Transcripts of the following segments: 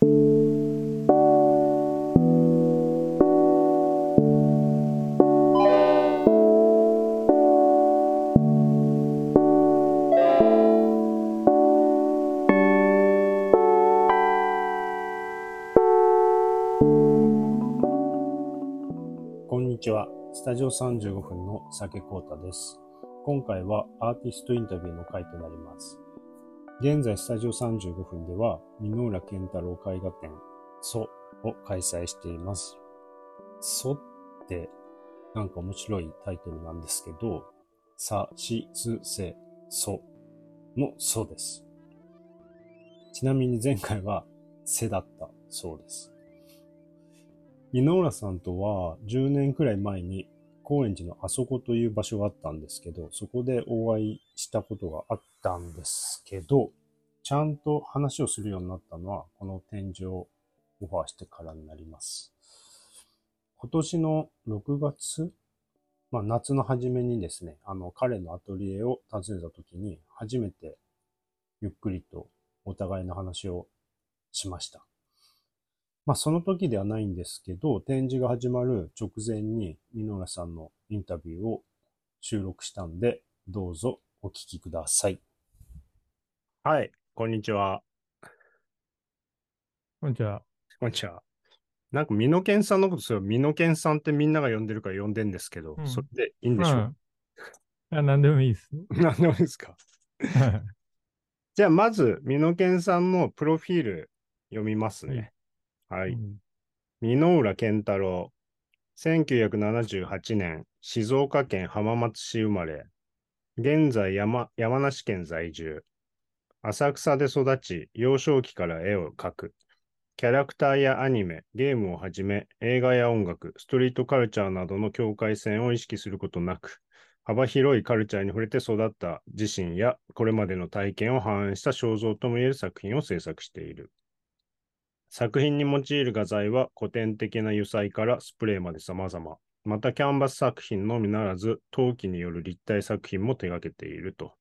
こんにちは。スタジオ35分の酒コータです。今回はアーティストインタビューの回となります。現在スタジオ35分では、箕浦健太郎絵画展、ソを開催しています。ソってなんか面白いタイトルなんですけど、さ、し、す、せ、ソのソです。ちなみに前回はせだったそうです。箕浦さんとは10年くらい前に高円寺のあそこという場所があったんですけど、そこでお会いしたことがあったんですけど、ちゃんと話をするようになったのは、この展示をオファーしてからになります。今年の6月、まあ夏の初めにですね、あの彼のアトリエを訪ねた時に初めてゆっくりとお互いの話をしました。まあその時ではないんですけど、展示が始まる直前に箕浦さんのインタビューを収録したんで、どうぞお聞きください。はい、こんにちは。こんにちは。こんにちは。なんか、美濃健さんのこと、それ、美濃健さんってみんなが呼んでるから呼んでんですけど、うんそれでいいんでしょう？うん。あ何でもいいです。何でもいいですか？はいじゃあ、まず、美濃健さんのプロフィール読みますね。はい。うん箕浦健太郎。1978年、静岡県浜松市生まれ。現在山、山梨県在住。浅草で育ち、幼少期から絵を描く。キャラクターやアニメ、ゲームをはじめ、映画や音楽、ストリートカルチャーなどの境界線を意識することなく、幅広いカルチャーに触れて育った自身やこれまでの体験を反映した肖像ともいえる作品を制作している。作品に用いる画材は古典的な油彩からスプレーまで様々。またキャンバス作品のみならず、陶器による立体作品も手掛けていると。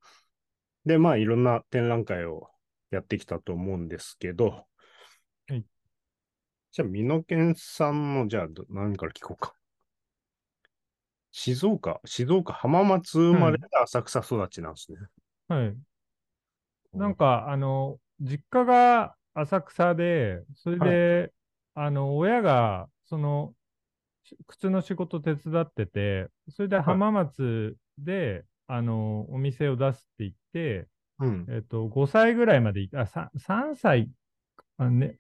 で、まあいろんな展覧会をやってきたと思うんですけど、はいじゃあ、美濃健さんの、じゃあど、何から聞こうか。静岡、静岡浜松生まれで浅草育ちなんですね。はい。なんか、あの、実家が浅草で、それで、あの、親が、その、し靴の仕事手伝ってて、それで浜松で、あの、お店を出すって言って、うん。えっと、5歳ぐらいまでい、あ、3, 3歳、あね、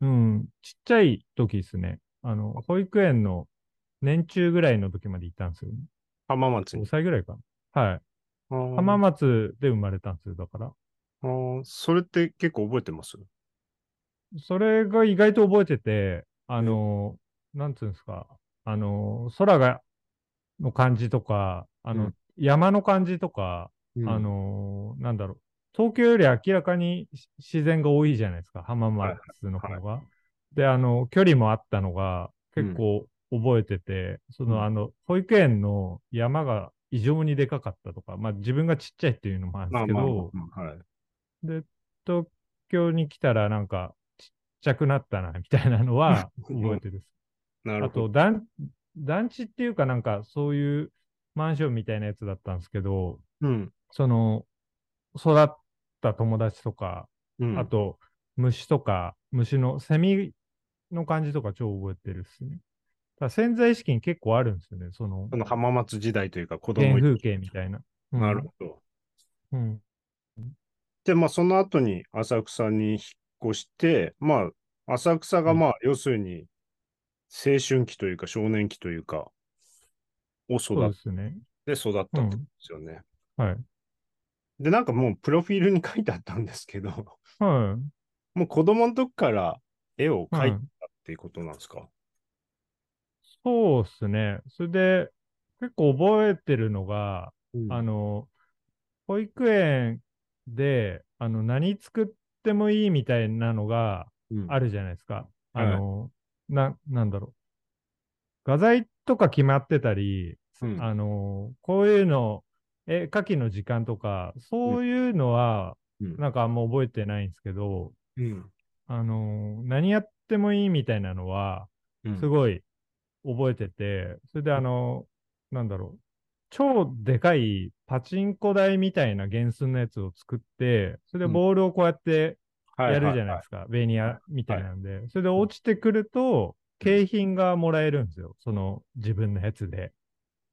うん、ちっちゃい時ですね。あの、保育園の年中ぐらいの時まで行ったんですよね。5浜松に。歳ぐらいかな。はい。浜松で生まれたんですよ、だから。あーそれって結構覚えてます？それが意外と覚えてて、あの、なんつうんですか、あの、空が、の感じとか、あの、うん山の感じとか、あ、の、なんだろう、東京より明らかにし自然が多いじゃないですか、浜松の方が。で、あの、距離もあったのが結構覚えてて、その、うんあの、保育園の山が異常にでかかったとか、まあ自分がちっちゃいっていうのもあるんですけど。で、東京に来たらなんかちっちゃくなったな、みたいなのは覚えてる。あと、なるほど。団、団地っていうかなんかそういうマンションみたいなやつだったんですけど、うん。その、育った友達とか、うん、あと、虫とか、虫の、セミの感じとか超覚えてるっすね。だ潜在意識に結構あるんですよね、そのそ、の浜松時代というか子供原風景みたいな。うんなるほど。うん。で、まあ、その後に浅草に引っ越して、まあ、浅草がまあ、要するに、青春期というか少年期というか、をそう育っですね。て育ったってことですよね。はい。で、なんかもう、プロフィールに書いてあったんですけど、はい。もう子供の時から絵を描いたっていうことなんですか、そうですね。それで、結構覚えてるのが、うんあの、保育園で、あの、何作ってもいいみたいなのがうんあるじゃないですか。はいあの、な、なんだろう。画材とか決まってたり、うんあの、こういうの、え、夏季の時間とか、そういうのは、うん。なんかあんま覚えてないんですけど、うん。あのー何やってもいいみたいなのは、うん。すごい覚えてて、それであのーなんだろう、超でかいパチンコ台みたいな原寸のやつを作って、それでボールをこうやってやるじゃないですか、ベニヤみたいなんで、それで落ちてくると、景品がもらえるんですよ、その自分のやつで。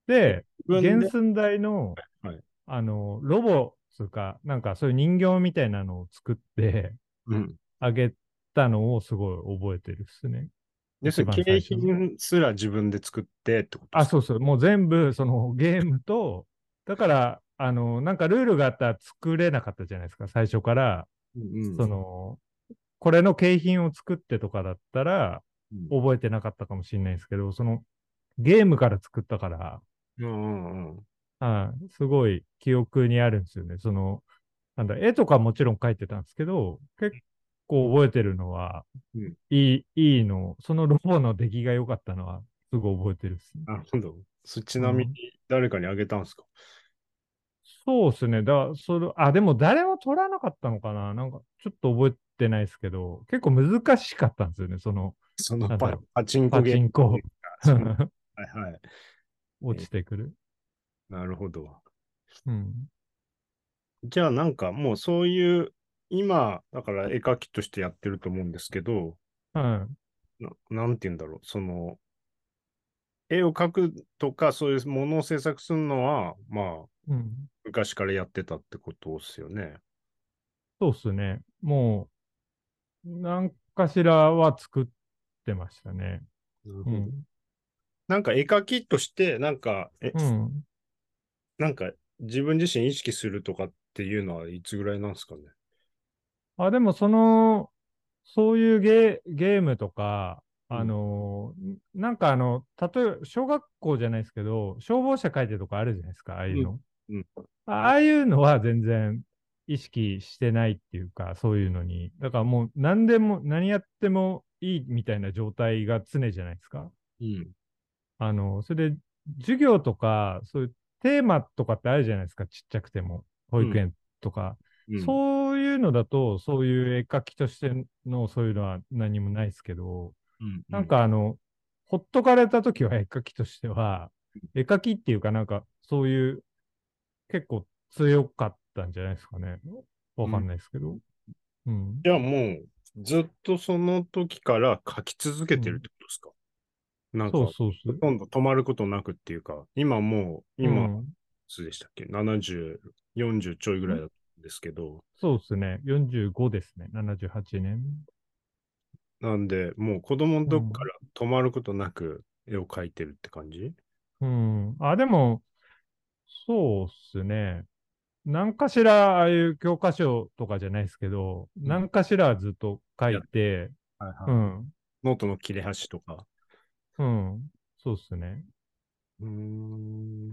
で原寸大の、はいあの、ロボつうか、なんかそういう人形みたいなのを作ってうん。あげたのをすごい覚えてるっすね。で、それ一番景品すら自分で作ってってことあ、そうそう、もう全部そのゲームと、だから、あの、なんかルールがあったら作れなかったじゃないですか、最初から。うんうんその、これの景品を作ってとかだったら、うん覚えてなかったかもしれないですけど、その、ゲームから作ったから、うんうんうん。はい、すごい記憶にあるんですよね。その、なんだ、絵とかもちろん描いてたんですけど、結構覚えてるのは、うんいい、いいの、そのロボの出来が良かったのは、すごい覚えてるっすね。なるほど。そちなみに誰かにあげたんですか、そうですね。だそれ、あ、でも誰も取らなかったのかな？なんか、ちょっと覚えてないですけど、結構難しかったんですよね。その、そのパパチンコパゲームチンコ、はいはい。落ちてくる。なるほど。うん。じゃあなんかもうそういう、今、だから絵描きとしてやってると思うんですけど、はい。ななんて言うんだろう、その、絵を描くとか、そういうものを制作するのは、まあ、うん。昔からやってたってことですよね。そうっすね。もう、何かしらは作ってましたね。うん。なんか絵描きとして、なんか、え、うん。なんか自分自身意識するとかっていうのはいつぐらいなんですかね？あ、でもその、そういうゲーゲームとか、うんあのーなんかあの、例えば小学校じゃないですけど、消防車書いてとかあるじゃないですか、ああいうの。うんうんあああいうのは全然意識してないっていうか、そういうのに。だからもう何でも、何やってもいいみたいな状態が常じゃないですか。うん。あの、それで授業とか、そういうテーマとかってあるじゃないですか、ちっちゃくても。保育園とか。うん、そういうのだと、そういう絵描きとしてのそういうのは何もないですけど、うん、なんかあの、ほっとかれた時は絵描きとしては、絵描きっていうかなんかそういう結構強かったんじゃないですかね。わかんないですけど。うん。じゃあもう、ずっとその時から描き続けてるってことですか、なんか、そうそうそう。ほとんど止まることなくっていうか、今もう、今、いうんつでしたっけ ?70、40ちょいぐらいだったんですけど、そうですね。45ですね。78年。なんで、もう子供の時から止まることなく絵を描いてるって感じ、うん。あ、でも、そうっすね。何かしら、ああいう教科書とかじゃないですけど、ん何かしらはずっと書いて、はいはいうん。ノートの切れ端とか。うん。そうっすね。うーん。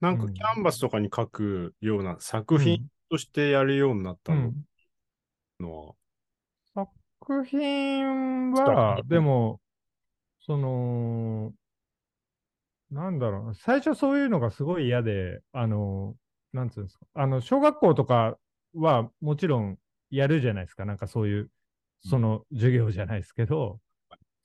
なんかうん。キャンバスとかに描くような作品うん。としてやるようになったの？うん。のは、作品作は、品でも、その、なんだろうな、最初そういうのがすごい嫌で、あの、なんつうんですか、あの、小学校とかはもちろんやるじゃないですか、なんかそういう、その授業じゃないですけど、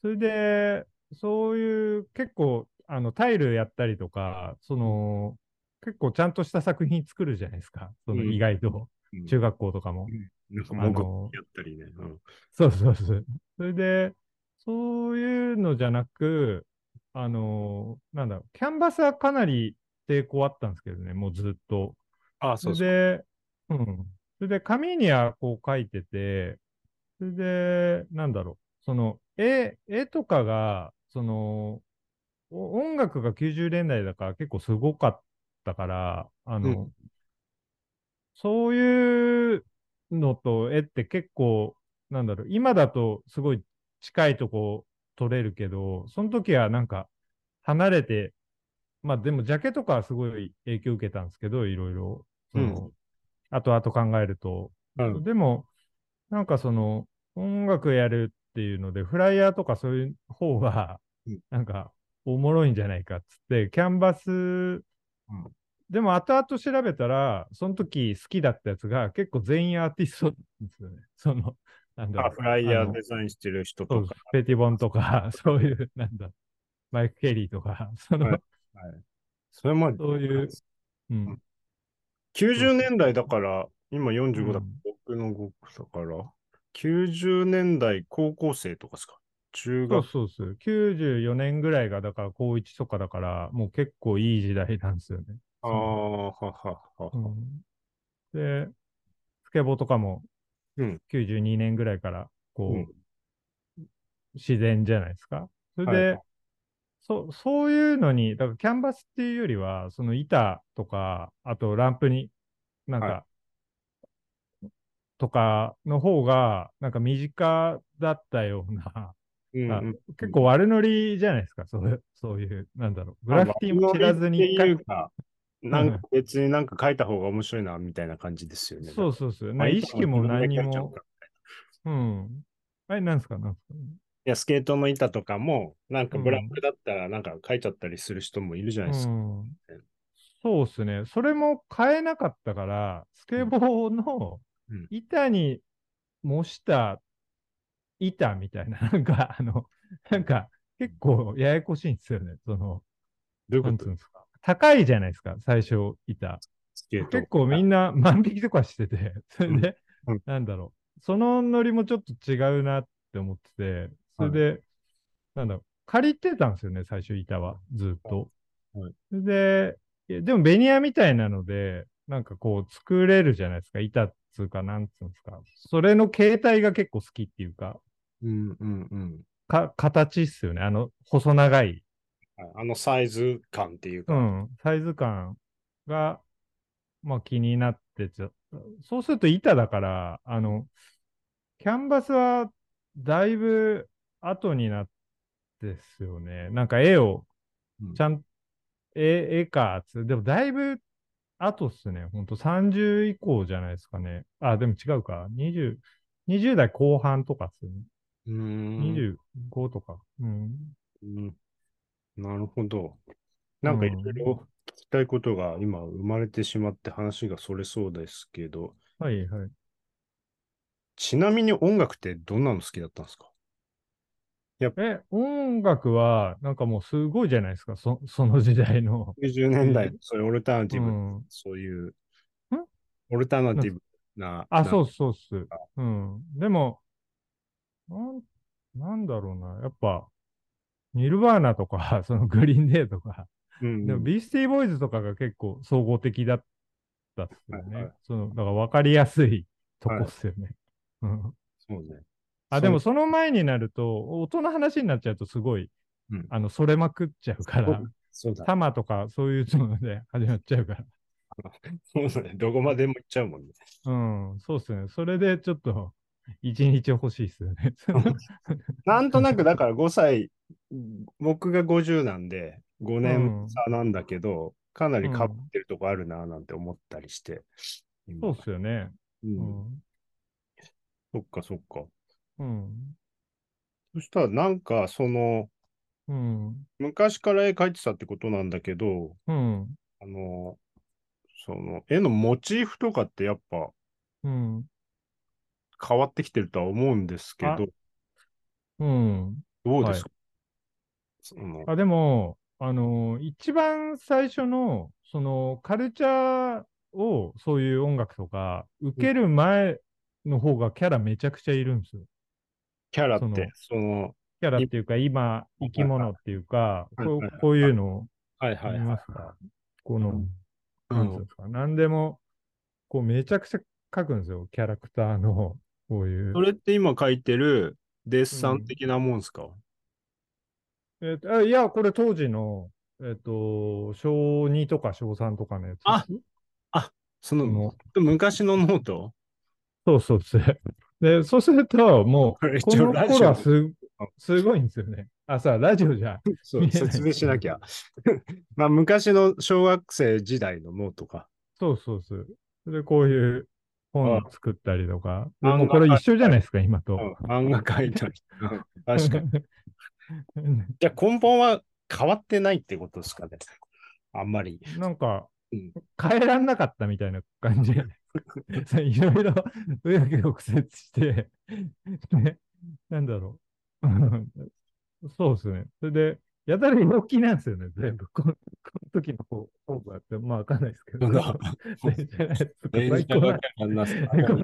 それで、そういう結構、あの、タイルやったりとか、その、結構ちゃんとした作品作るじゃないですか、そのうん意外と、うん中学校とかも。なんかあものうやったりね。うんそうそうそう。それで、そういうのじゃなく、あのなんだろう、キャンバスはかなり抵抗あったんですけどね、もうずっと。ああ、そう。で、うん。それで、紙にはこう書いてて、それで、なんだろう、その、絵、絵とかが、その、お音楽が90年代だから結構すごかったから、あの、うそういうのと絵って結構、なんだろう、今だとすごい近いとこ撮れるけど、その時はなんか離れて、まあでもジャケとかはすごい影響受けたんですけど、いろいろ。そのうん後々考えると。うんでも、なんかその音楽やるっていうので、フライヤーとかそういう方がうん、なんかおもろいんじゃないかっつって、キャンバス、でも後々調べたら、その時好きだったやつが結構全員アーティストですよね。その、なんだろう。あフライヤーデザインしてる人とか。ペティボンとか、そういう、なんだ、マイク・ケリーとか、その、はいそれも、そういう、うん。90年代だから、今45だ、うん僕の5だから、90年代高校生とかですか？中そう学そうそう。94年ぐらいが、だから高1とかだから、もう結構いい時代なんですよね。ああ、ははは。うん、で、スケボーとかもうん92年ぐらいから、こう、うん自然じゃないですか？それで、はいそそういうのに、だからキャンバスっていうよりは、その板とか、あとランプに、なんか、はとかの方が、なんか身近だったような、あうんうん結構悪ノリじゃないですか、そういう、そういう、なんだろう、グラフィティも知らずにっていうか、なんか別になんか書いた方が面白いな、みたいな感じですよね。そうそうそう、まあな意識も何にもうん。あれ、なんですか、なんですか。いや、スケートの板とかも、なんかブラックだったらなんか書いちゃったりする人もいるじゃないですか。うん、そうですね。それも変えなかったから、スケボーのうん。板に模した板みたいな、なんか、あの、なんか、結構ややこしいんですよね。その、などういうこと？ですか。高いじゃないですか、最初、板。結構みんな万引きとかしてて、それで、うん。うん。なんだろう、そのノリもちょっと違うなって思ってて、それで、なんだろう、借りてたんですよね、最初板は、ずっと。はい。それで、でもベニヤみたいなので、なんかこう作れるじゃないですか、板っつうか、なんつうんですか。それの形態が結構好きっていうか、うんうんうん。か、形っすよね、あの、細長い。はいあのサイズ感っていうか。うん、サイズ感が、まあ気になってちゃそうすると板だから、あの、キャンバスはだいぶ後になってですよね。なんか絵をうんちゃん、絵、絵かつ、でもだいぶ後っすね。ほんと30以降じゃないですかね。あ、でも違うか。20、20代後半とかっすね。うーん。25とか。うん。うんなるほど。なんかいろいろ聞きたいことが今生まれてしまって話がそれそうですけど、はいはい。ちなみに音楽ってどんなの好きだったんですか？え、音楽は、なんかもうすごいじゃないですか、そ その時代の。?90 年代う、そういうオルタナティブ、うん、そういう、ん？オルタナティブな、あ、なそうそうっす。うん。でも、なん、なんだろうな。やっぱ、ニルバーナとか、そのグリーンデーとか、うんでもビースティーボーイズとかが結構総合的だったっすよね。はいはいその、だから分かりやすいとこっすよね。うん。そうね。あ、でもその前になると、音の話になっちゃうとすごい、うんあの、それまくっちゃうから、そうだ。タマとかそういうので始まっちゃうから。そうだね。どこまでも行っちゃうもんね。うん、そうっすね。それでちょっと、一日欲しいっすよね。なんとなくだから5歳、僕が50なんで、5年差なんだけど、かなり変わってるとこあるななんて思ったりして。今そうっすよね。う。うんん。そっかそっか。うん。そしたらなんかその、うん。昔から絵描いてたってことなんだけど、うん。あの、その絵のモチーフとかってやっぱうん。変わってきてるとは思うんですけど、うん。どうですか、そのあ、でも、あのー一番最初の、その、カルチャーを、そういう音楽とか、受ける前の方がキャラめちゃくちゃいるんですよ。キャラって、その、キャラっていうか、今、生き物っていうか、こうこういうのはいはい見はい。ますか？この、うん。なんですか、なんでも、こう、めちゃくちゃ書くんですよ、キャラクターの、こういう。そ。れって今描いてるデッサン的なもんすか、えっと、あいや、これ当時の、えっと、小2とか小3とかのやつ。あその、の。昔のノート？そうそうです。で、そうすると、もう、この頃はす、すごいんですよね。あ、さ、ラジオじゃ。そう、説明しなきゃ。まあ、昔の小学生時代のノートか。そうそうそう。それで、こういう本作ったりとか。あもうこれ一緒じゃないですか、今と。うん、漫画描いたり。うん確かに。じゃあ根本は変わってないってことですかね。あんまり。なんかうん、変えらんなかったみたいな感じ。いろいろ紆余曲折して、ね、なんだろう。そうですね。それで、やたら陽気なんですよね、全部。このこの時の方方がって、まあわかんないですけど。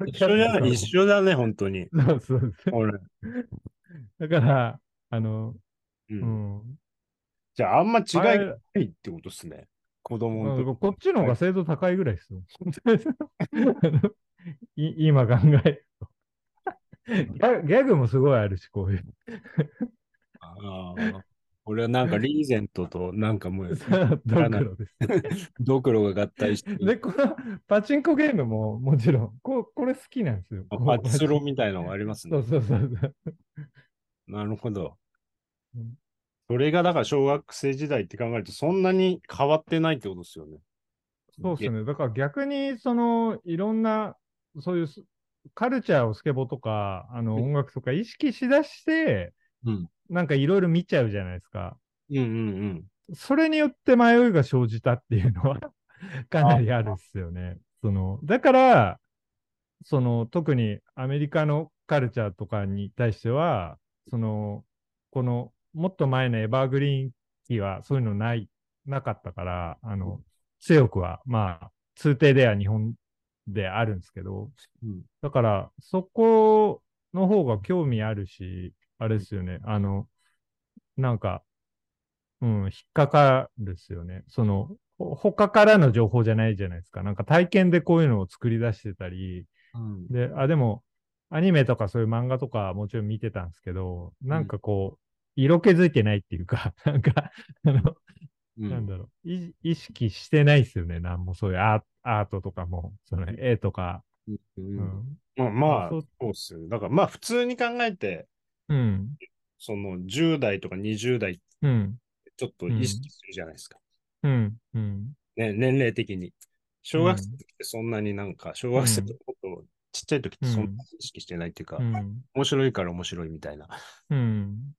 一緒だね、一緒だね、本当に。そうそうそう。俺。だから、あの、う。うんん。じゃあ、あんま違いないってことですね。子供の時。こっちの方が精度高いぐらいですよ。い今考えると。ギャグもすごいあるし、こういう。ああ俺はなんかリーゼントとなんかもう ドクロです。ドクロが合体して、で、このパチンコゲームももちろん、ここれ好きなんですよ。パチスロみたいなのがありますねそう。そうそう。なるほどうん。それがだから小学生時代って考えるとそんなに変わってないってことですよね。そうですね。だから逆に、その、いろんな、そういうスカルチャーをスケボーとか、あの、うん音楽とか意識しだして、うん。なんかいろいろ見ちゃうじゃないですか。うんうんそれによって迷いが生じたっていうのは かなりあるっすよね。その、だから、その、特にアメリカのカルチャーとかに対しては、その、この、もっと前のエバーグリーン期はそういうのない、なかったから、あの、強くは、まあ、通底では日本であるんですけど、うん。だから、そこの方が興味あるし、あれですよね。あの、なんか、うん、引っかかるっすよね。その、ほ他からの情報じゃないじゃないですか。なんか体験でこういうのを作り出してたり、うん。で、あ、でも、アニメとかそういう漫画とかはもちろん見てたんですけど、なんかこう、色気づいてないっていうか、なんか、あの、うんなんだろう、い意識してないっすよね。なんもそういうアートとかも、その絵とか。ううんん。まあ、まあ、そそううっすよ。だからまあ普通に考えて、うん。その10代とか20代うん。ちょっと意識するじゃないですか。うん。うん。ね、年齢的に。小学生ってそんなになんか、小学生ってもっとちっちゃい時ってそんなに意識してないっていうか、うん。面白いから面白いみたいな。うん。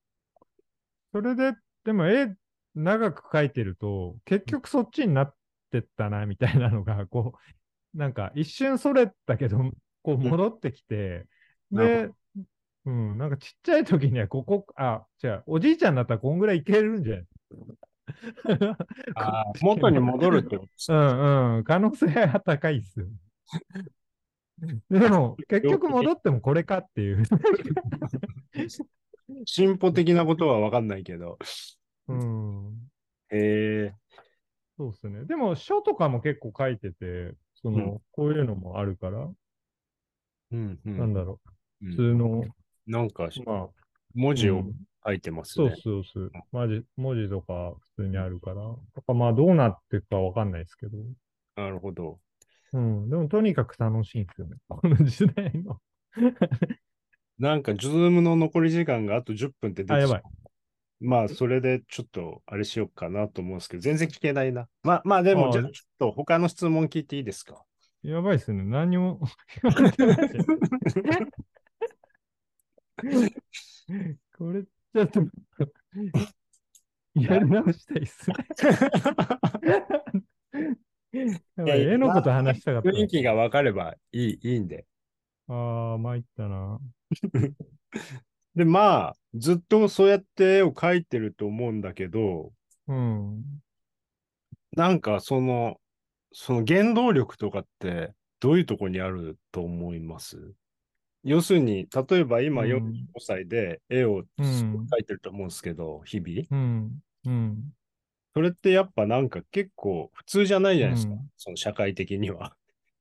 それで、でも絵長く描いてると、結局そっちになってったな、みたいなのが、こう、なんか一瞬それたけど、こう戻ってきて、で、うん、なんかちっちゃい時にはここ、あ、じゃあ、おじいちゃんだったらこんぐらいいけるんじゃない？元に戻るってことですうね。んうん、可能性は高いっすよ。でも、結局戻ってもこれかっていう。進歩的なことはわかんないけど。うん。へえそうですね。でも、書とかも結構書いてて、その、うんこういうのもあるから、うんうん。なんだろう、うん普通の、なんか、まあ、文字をうん書いてますそうね。そうそう、マジ文字とか普通にあるから、やっぱまあ、どうなっていくかわかんないですけど、なるほど。うん、でもとにかく楽しいんですよね、この時代の。なんか、ズームの残り時間があと10分って出あ、てやばい。まあ、それでちょっと、あれしようかなと思うんですけど、全然聞けないな。まあ、まあ、でも、あじゃあ、ちょっと他の質問聞いていいですか？やばいっすね。何にも言われてないじゃんこれ、ちょっと、やり直したいっすね。やばい絵のこと話したかった。雰囲気が分かればいいいいんで。ああ、参ったな。で、まあ、ずっとそうやって絵を描いてると思うんだけど、うん。なんかその、その原動力とかってどういうとこにあると思います？要するに、例えば今うん45歳で絵をうん描いてると思うんですけど、日々。うん。うん。それってやっぱなんか結構普通じゃないじゃないですか。うんその社会的には。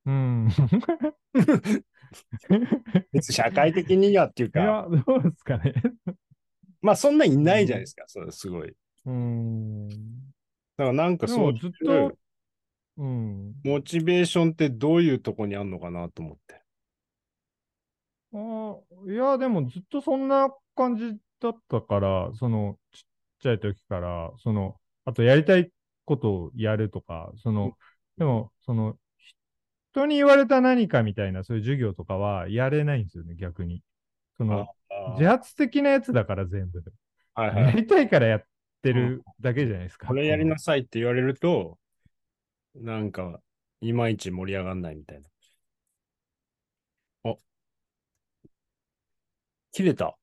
うん。別に社会的にはっていうか、いや、どうですかね。まあそんないないじゃないですか。それすごい。うん。だからなんかでもそういうずっと、うん。モチベーションってどういうとこにあるのかなと思って。あーいや、でもずっとそんな感じだったから、その、ちっちゃい時から、その、あとやりたいことをやるとか、その、でも、その、人に言われた何かみたいな、そういう授業とかはやれないんですよね、逆に。その、自発的なやつだから全部。はいはい、やりたいからやってるだけじゃないですか。これやりなさいって言われると、なんか、いまいち盛り上がんないみたいな。あ、切れた。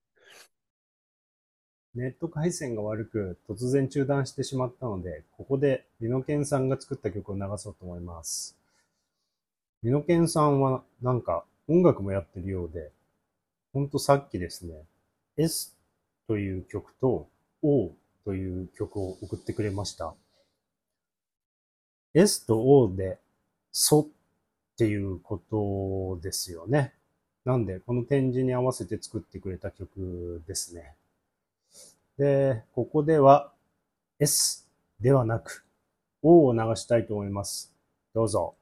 ネット回線が悪く突然中断してしまったので、ここでリノケンさんが作った曲を流そうと思います。美濃健さんはなんか音楽もやってるようで、ほんとさっきですね、S という曲と O という曲を送ってくれました。S と O で、ソっていうことですよね。なんで、この展示に合わせて作ってくれた曲ですね。で、ここでは S ではなく O を流したいと思います。どうぞ。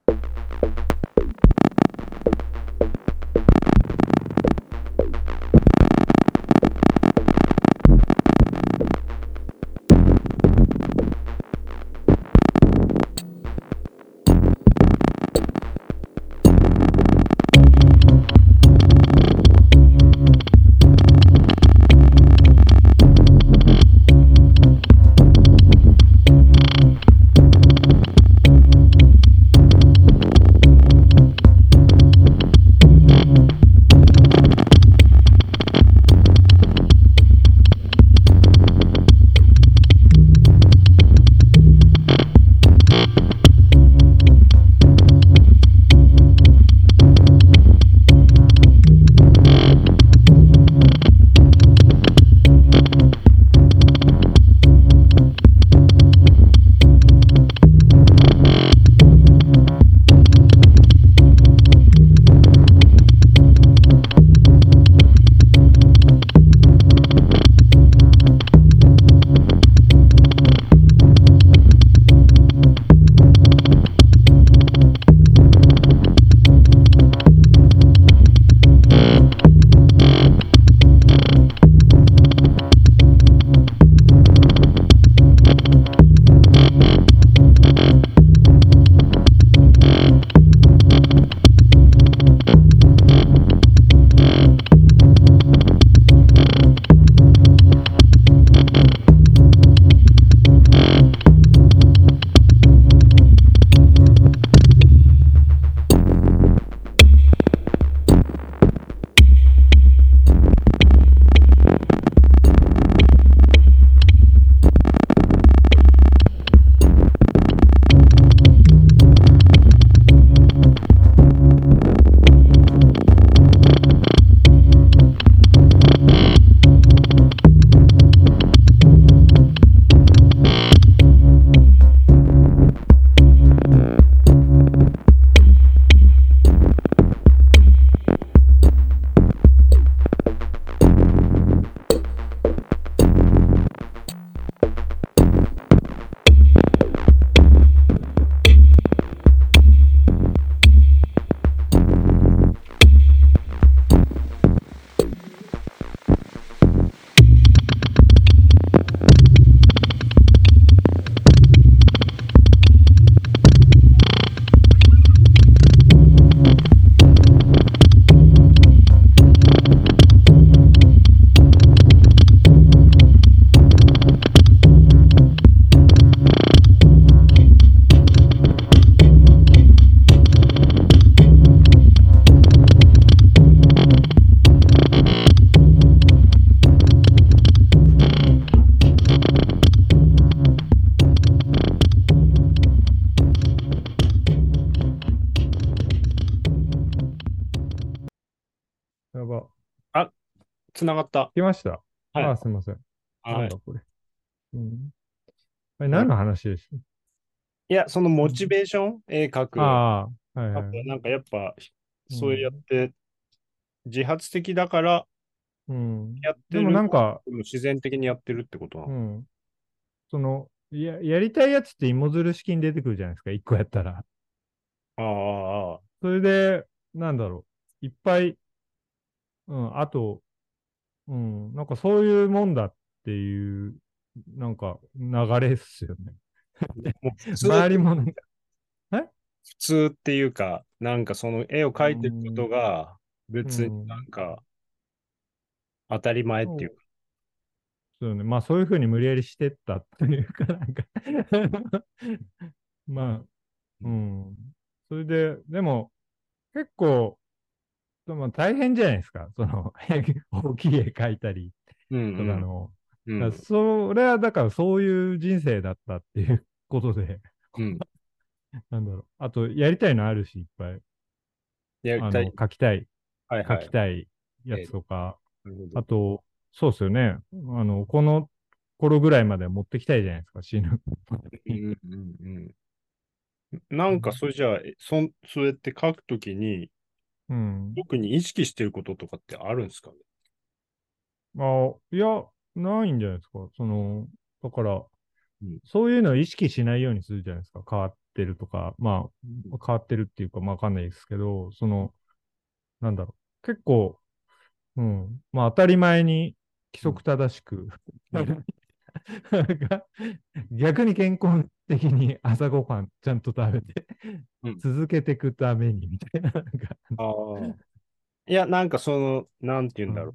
つながった。来ました？はいああ、すみません。はいなんだ。これ。うん。あれ何の話でしいや、そのモチベーション、絵描く。たああ、はいはい。なんかやっぱ、うんそうやって、自発的だからうん。やってる。でもなん、か、自然的にやってるってことなうの。ん。その、や、やりたいやつって芋づる式に出てくるじゃないですか、一個やったら。ああ、それで、なんだろう。いっぱい、うん、あと、うん、なんかそういうもんだっていう、なんか流れっすよね。周 りもなんか、普通っていうか、なんかその絵を描いてることが別になんか当たり前っていうか、そう。よね。まあそういうふうに無理やりしてったっていうか、なんか。まあ、うん。それで、でも、結構、まあ、大変じゃないですか。その、大きい絵描いたりうんとかの。うん。だからそれはだからそういう人生だったっていうことで、うん。なんだろう。あと、やりたいのあるし、いっぱい。やりたい。書きたい、はいはい。書きたいやつとか、なるほどあと、そうですよね。あの、この頃ぐらいまで持ってきたいじゃないですか、死ぬ。うんうんうん。なんか、それじゃあ、えそん、そうやって書くときに、うん。特に意識してることとかってあるんですかね？あ、いや、ないんじゃないですか。その、だから、うんそういうのを意識しないようにするじゃないですか。変わってるとか、まあ、変わってるっていうか、まあわかんないですけど、その、なんだろう。結構、うん。まあ当たり前に規則正しく、うん 逆に健康的に朝ごはんちゃんと食べて、うん続けていくためにみたいな、なんか、ああ。いや、なんかその、なんて言うんだろ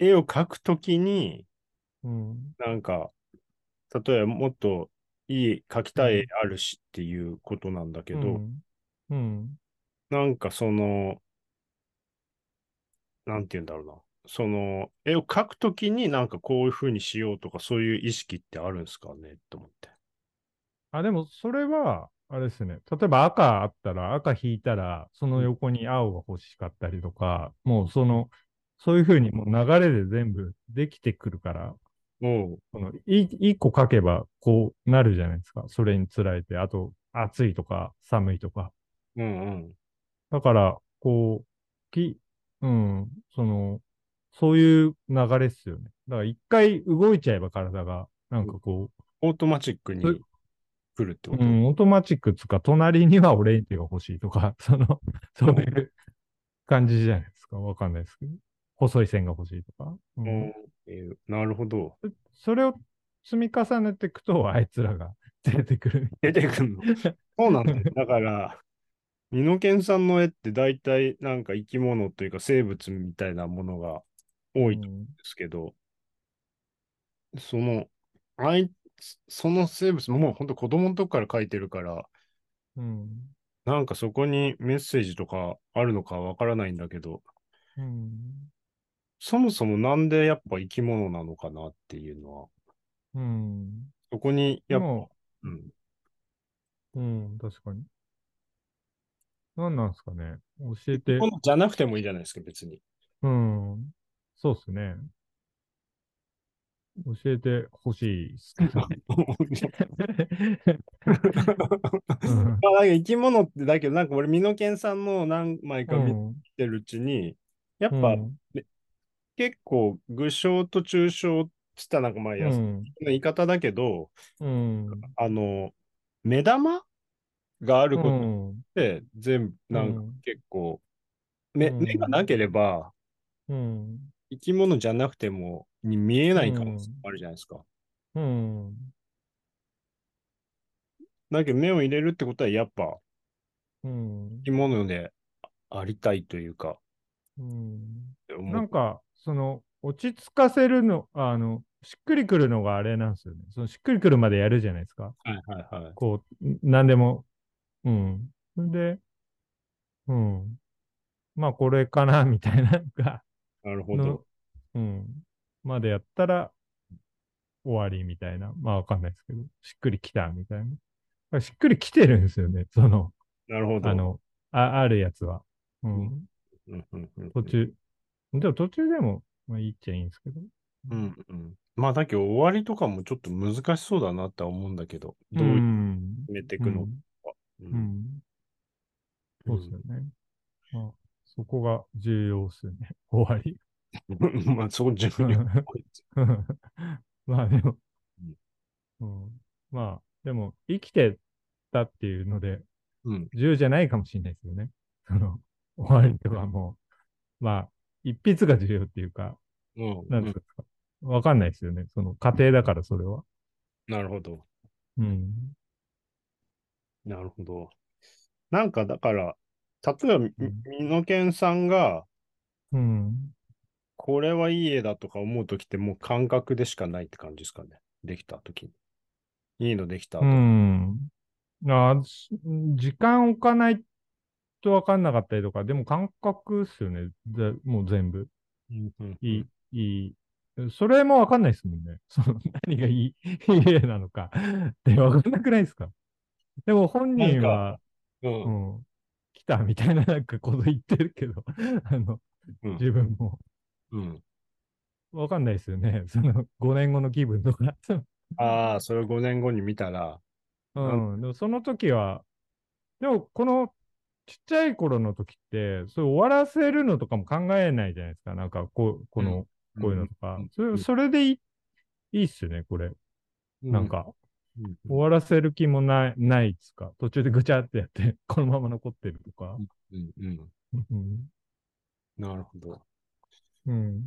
う。絵を描くときに、うん。なんか、例えばもっといい描きたい絵あるしっていうことなんだけど、うん。うん。なんかその、なんて言うんだろうな。その、絵を描くときになんかこういう風にしようとかそういう意識ってあるんですかねと思って。あ、でもそれは、あれですね。例えば赤あったら、赤引いたら、その横に青が欲しかったりとか、もうその、そういうふうにもう流れで全部できてくるから、おう。このい一個書けばこうなるじゃないですか。それにつられて、あと暑いとか寒いとか。うんうん。だから、こう、き、うん、その、そういう流れっすよね。だから一回動いちゃえば体が、なんかこオートマチックに来るってう、こと、うん、オートマチックつか、隣にはオレンジが欲しいとか、その、そういう感じじゃないですか。わかんないですけど。細い線が欲しいとか。うんうんえーなるほど。それを積み重ねていくと、あいつらが 出てくる。出てくるの？そうなんだよ。だから、ミノケンさんの絵って大体なんか生き物というか生物みたいなものが多いんですけど、その、あいその生物ももう本当子供の時から描いてるから、うん。なんかそこにメッセージとかあるのかわからないんだけど、うん。そもそもなんでやっぱ生き物なのかなっていうのは、うん。そこにやっぱ、うん、うん、確かに。何なんですかね。教えて。物じゃなくてもいいじゃないですか、別に。うん。そうっすね。教えてほしいっすけど生き物ってだけど、なんか俺、ミノケンさんの何枚か見うん。てるうちに、やっぱうん。結構、具象と抽象って言ったらなんかまあ、やうん。言い方だけど、うん。あの、目玉があることうん。って、全部、なんかうん。結構、目うん。目がなければ、うん生き物じゃなくても、に見えない可能性もあるじゃないですか。うんだけど、目を入れるってことは、やっぱ、うん生き物でありたいというか、うんなんか、その、落ち着かせるの、あの、しっくりくるのがあれなんですよね。そのしっくりくるまでやるじゃないですか。はいはいはい。こう、んなんでも。うん。で、うん。まあ、これかな、みたいなのが、なるほのど。、うん。までやったら、終わりみたいな。まあ、わかんないですけど、しっくりきた、みたいな。しっくりきてるんですよね。その、なるほど。あの、ああるやつは。うん。うんうんうん途中。でも途中でも、まあいいっちゃいいんですけど。うんうん。まあ、だけど終わりとかもちょっと難しそうだなって思うんだけど、どう決めていくのか。ううん。うん。そうですよね。まあ、そこが重要ですよね。終わり。う んまあ、そこ重要。まあでも、うん、まあ、でも、生きてたっていうので、うん。重要じゃないかもしれないですよね。その、終わりとかもう、まあ、一筆が重要っていうか、うん。なんですか。わかんないですよね。その、過程だから、それは。なるほど。うん。なるほど。なんか、だから、例えば、みうんみのけんさんが、うん。これはいい絵だとか思うときってもう感覚でしかないって感じですかね。できたときに。いいのできたとうか。ん。あし時間置かないとわかんなかったりとか、でも感覚っすよね。でもう全部。うんうんいい、いい。それもわかんないですもんね。その何がいい、いい絵なのかってわかんなくないですか？でも本人は、ううんん、来たみたいななんかこと言ってるけど、あの、うん自分もうん。わかんないですよね。その5年後の気分とか。ああ、それを5年後に見たら、うん、でもその時は、でもこのちっちゃい頃の時って、それ終わらせるのとかも考えないじゃないですか。なんかこう、この、こういうのとか。うんそれそれでいい、いいっすよね、これ。なん、か、うん終わらせる気もない、ないっつか？途中でぐちゃってやって、このまま残ってるとか？うんうん、うん。なるほど。うん。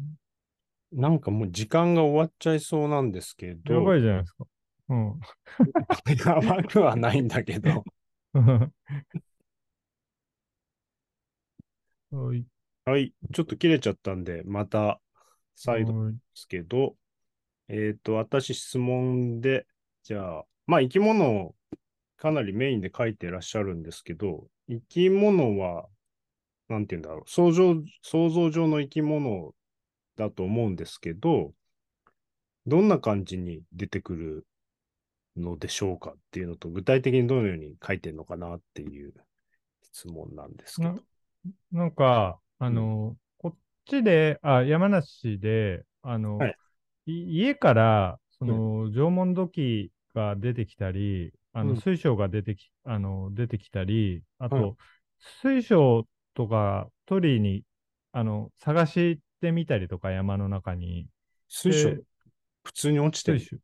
なんかもう時間が終わっちゃいそうなんですけど、やばいじゃないですか。うん。やばくはないんだけど、はい。はい、ちょっと切れちゃったんで、また再度ではいすけど、えっ、と、私質問で、じゃあ、まあ生き物をかなりメインで書いてらっしゃるんですけど、生き物は、なんて言うんだろう、想像、想像上の生き物だと思うんですけど、どんな感じに出てくるのでしょうかっていうのと、具体的にどのように書いてるのかなっていう質問なんですけど。なんか、あの、こっちで、あ、山梨で、あの、はいい家から、その、縄文土器が出てきたり、あの、うん水晶が出てき、あの、出てきたり、あと、はい水晶とか取りに、あの、探してみたりとか、山の中に。水晶？で、普通に落ちて水る。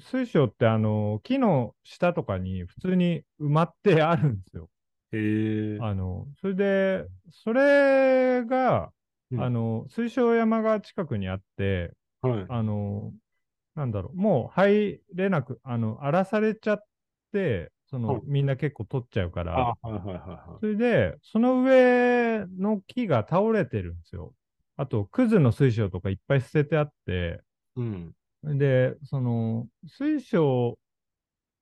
水晶って、あの、木の下とかに普通に埋まってあるんですよ。へえ。あの、それで、それが、うんあの、水晶山が近くにあって、はい。あの、なんだろう、もう入れなく、あの、荒らされちゃって、その、はいみんな結構取っちゃうかあ、ら、はいはいはいはそれで、その上の木が倒れてるんですよ。あと、クズの水晶とかいっぱい捨ててあって、い。うん。で、その、水晶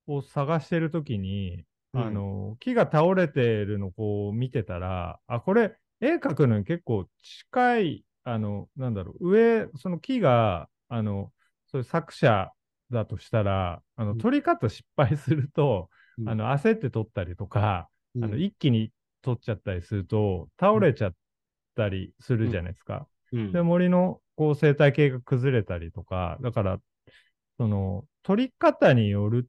を探してるときに、うんあの、木が倒れてるのをこう見てたら、あ、これ、絵描くのに結構近い、あの、なんだろう、上、その木が、あの、そういう作者だとしたら、あの、うん。撮り方失敗すると、うん。あの、焦って撮ったりとか、うん。あの、一気に撮っちゃったりすると、倒れちゃったりするじゃないですか。うん。で、森のこう生態系が崩れたりとか、だから、その、取り方による、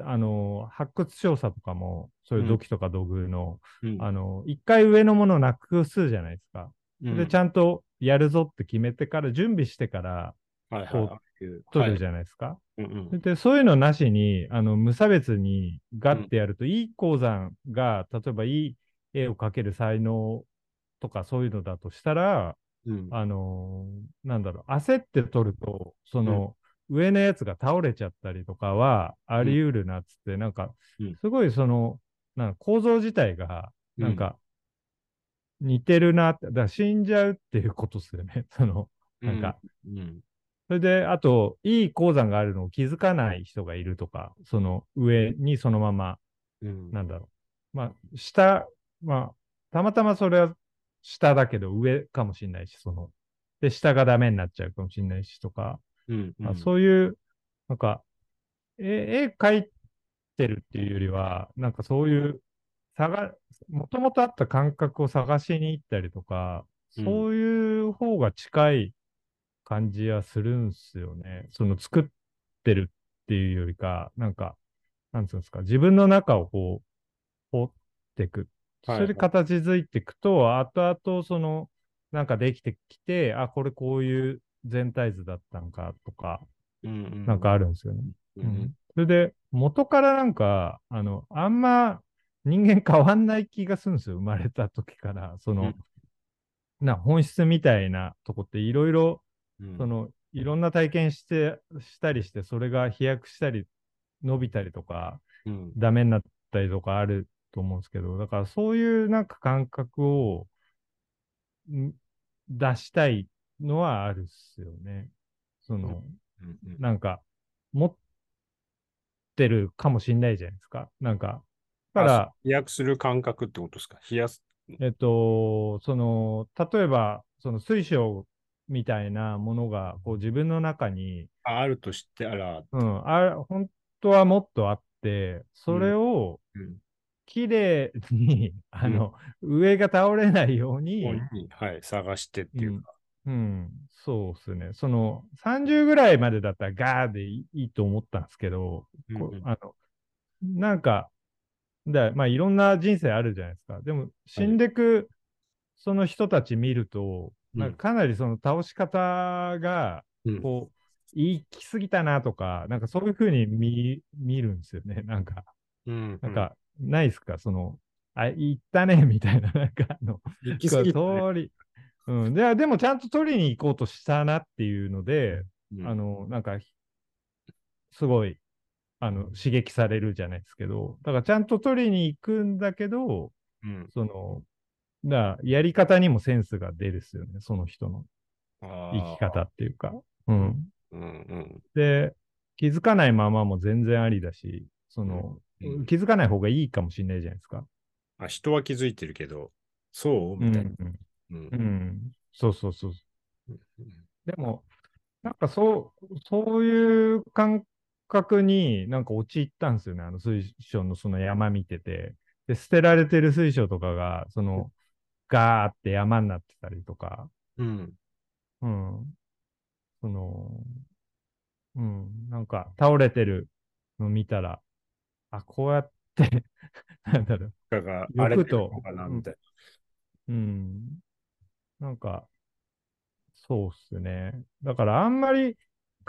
あの、発掘調査とかも、そういう土器とか土偶の、うん。あの、一回上のものをなくすじゃないですか。うん。で、ちゃんとやるぞって決めてから、準備してからはいこうはい。取るじゃゃないですか。ん。うんうんで、そういうのなしに、あの、無差別にガッてやると、いい鉱山が、例えばいい絵を描ける才能とかそういうのだとしたら、うんあのーなんだろう、焦って取ると、その、上のやつが倒れちゃったりとかはあり得るなっつって、なんかうん、すごいその、なんか構造自体が、うんなんか、似てるなって、だから死んじゃうっていうことですよね。その、なんか、うん。それで、あと、いい鉱山があるのを気づかない人がいるとか、その上にそのまま、うん。なんだろう。まあ、下、まあ、たまたまそれは下だけど上かもしれないし、その、で、下がダメになっちゃうかもしれないしとか、うん。まあ、そういう、なんか、え絵描いてるっていうよりは、なんかそういう、探、もともとあった感覚を探しに行ったりとか、うんそういう方が近い感じはするんすよね。その作ってるっていうよりか、なんか、なんつうんですか、自分の中をこう、掘っていく。はいそれで形づいていくと、後々その、なんかできてきて、あ、これこういう全体図だったんかとか、うん。なんかあるんですよね。ううんん。それで、元からなんか、あの、あんま人間変わんない気がするんですよ。生まれた時から。その、うんな、本質みたいなとこっていろいろ、うん。その、いろんな体験して、したりして、それが飛躍したり、伸びたりとか、うん。ダメになったりとかあると思うんですけど、だからそういうなんか感覚をん出したいのはあるっすよね。その、うんなんか、持ってるかもしんないじゃないですか。なんか、から、飛躍する感覚ってことですか？冷やす。えっと、その、例えば、その水晶みたいなものが、こう自分の中に、ああるとしてあら、うん、あ本当はもっとあって、それをうん。きれいに、あの、上が倒れないように、はい、探してっていうか。うん、そうですね。その、30ぐらいまでだったらガーでいいと思ったんですけど、こうんうんあの、なんか、だまあ、いろんな人生あるじゃないですか。でも、死んでく、その人たち見ると、うんなんかかなりその倒し方が、うん。こう、行き過ぎたなとか、なんかそういうふうに見見るんですよね。なんか、うん。なんか、ないですか？その、あ、行ったね、みたいな、なんかあの、うん、行き過ぎたね。通り、うん。で、でもちゃんと取りに行こうとしたなっていうので、うん。あの、なんか、すごい、あの、刺激されるじゃないですけど、だからちゃんと取りに行くんだけど、うん。その、だやり方にもセンスが出るっすよね、その人のあ生き方っていうか。うん。ー。うんうん。で、気づかないままも全然ありだし、その、うん気づかない方がいいかもしれないじゃないですか。あ人は気づいてるけど、そううみたいな。ん。うんうんうん。そうそうそう。うんでも、なんかそう、そういう感覚になんか陥ったんですよね。あの水晶のその山見てて。で、捨てられてる水晶とかが、その、ガーって山になってたりとか、うん。うん。その、うん。なんか倒れてるの見たら、あ、こうやって、なんだろう。だから、あとのかなみたいうん。なんか、そうっすね。だからあんまり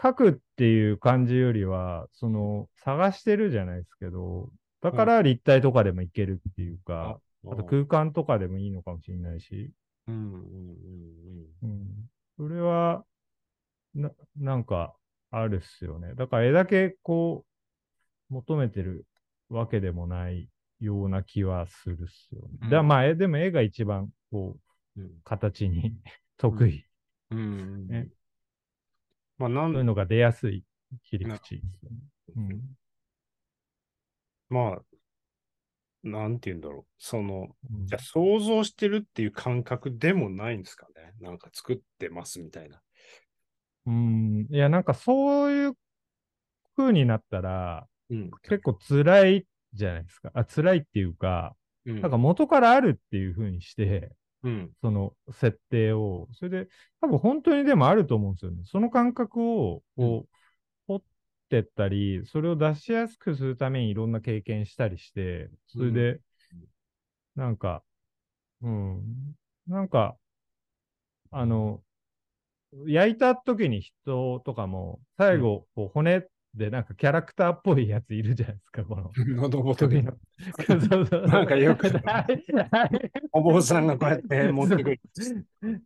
書くっていう感じよりは、その、探してるじゃないですけど、だから立体とかでもいけるっていうか、な。あと空間とかでもいいのかもしれないし、うんうんうんうん。それは、な、なんか、あるっすよね。だから絵だけこう、求めてるわけでもないような気はするっすよね。うんだまあ、絵でも絵が一番、こう、うん。形に得意。うんうんねまあ、な、そういうんのが出やすい切り口ですよね。うんまあ、なんて言うんだろう。その、うんじゃあ想像してるっていう感覚でもないんですかね。なんか作ってますみたいな。うん。いや、なんかそういう風になったら、うん。結構辛いじゃないですか。あ、辛いっていうか、うんなんか元からあるっていう風にして、うん。その設定を、それで、多分本当にでもあると思うんですよね。その感覚を、こう、掘ってったり、それを出しやすくするためにいろんな経験したりして、それで、なんか、うん、なんか、あの、焼いた時に人とかも、最後、こう骨でなんかキャラクターっぽいやついるじゃないですか、この喉元で首の。そうそうそうなんかよくお坊さんがこうやって持ってくる。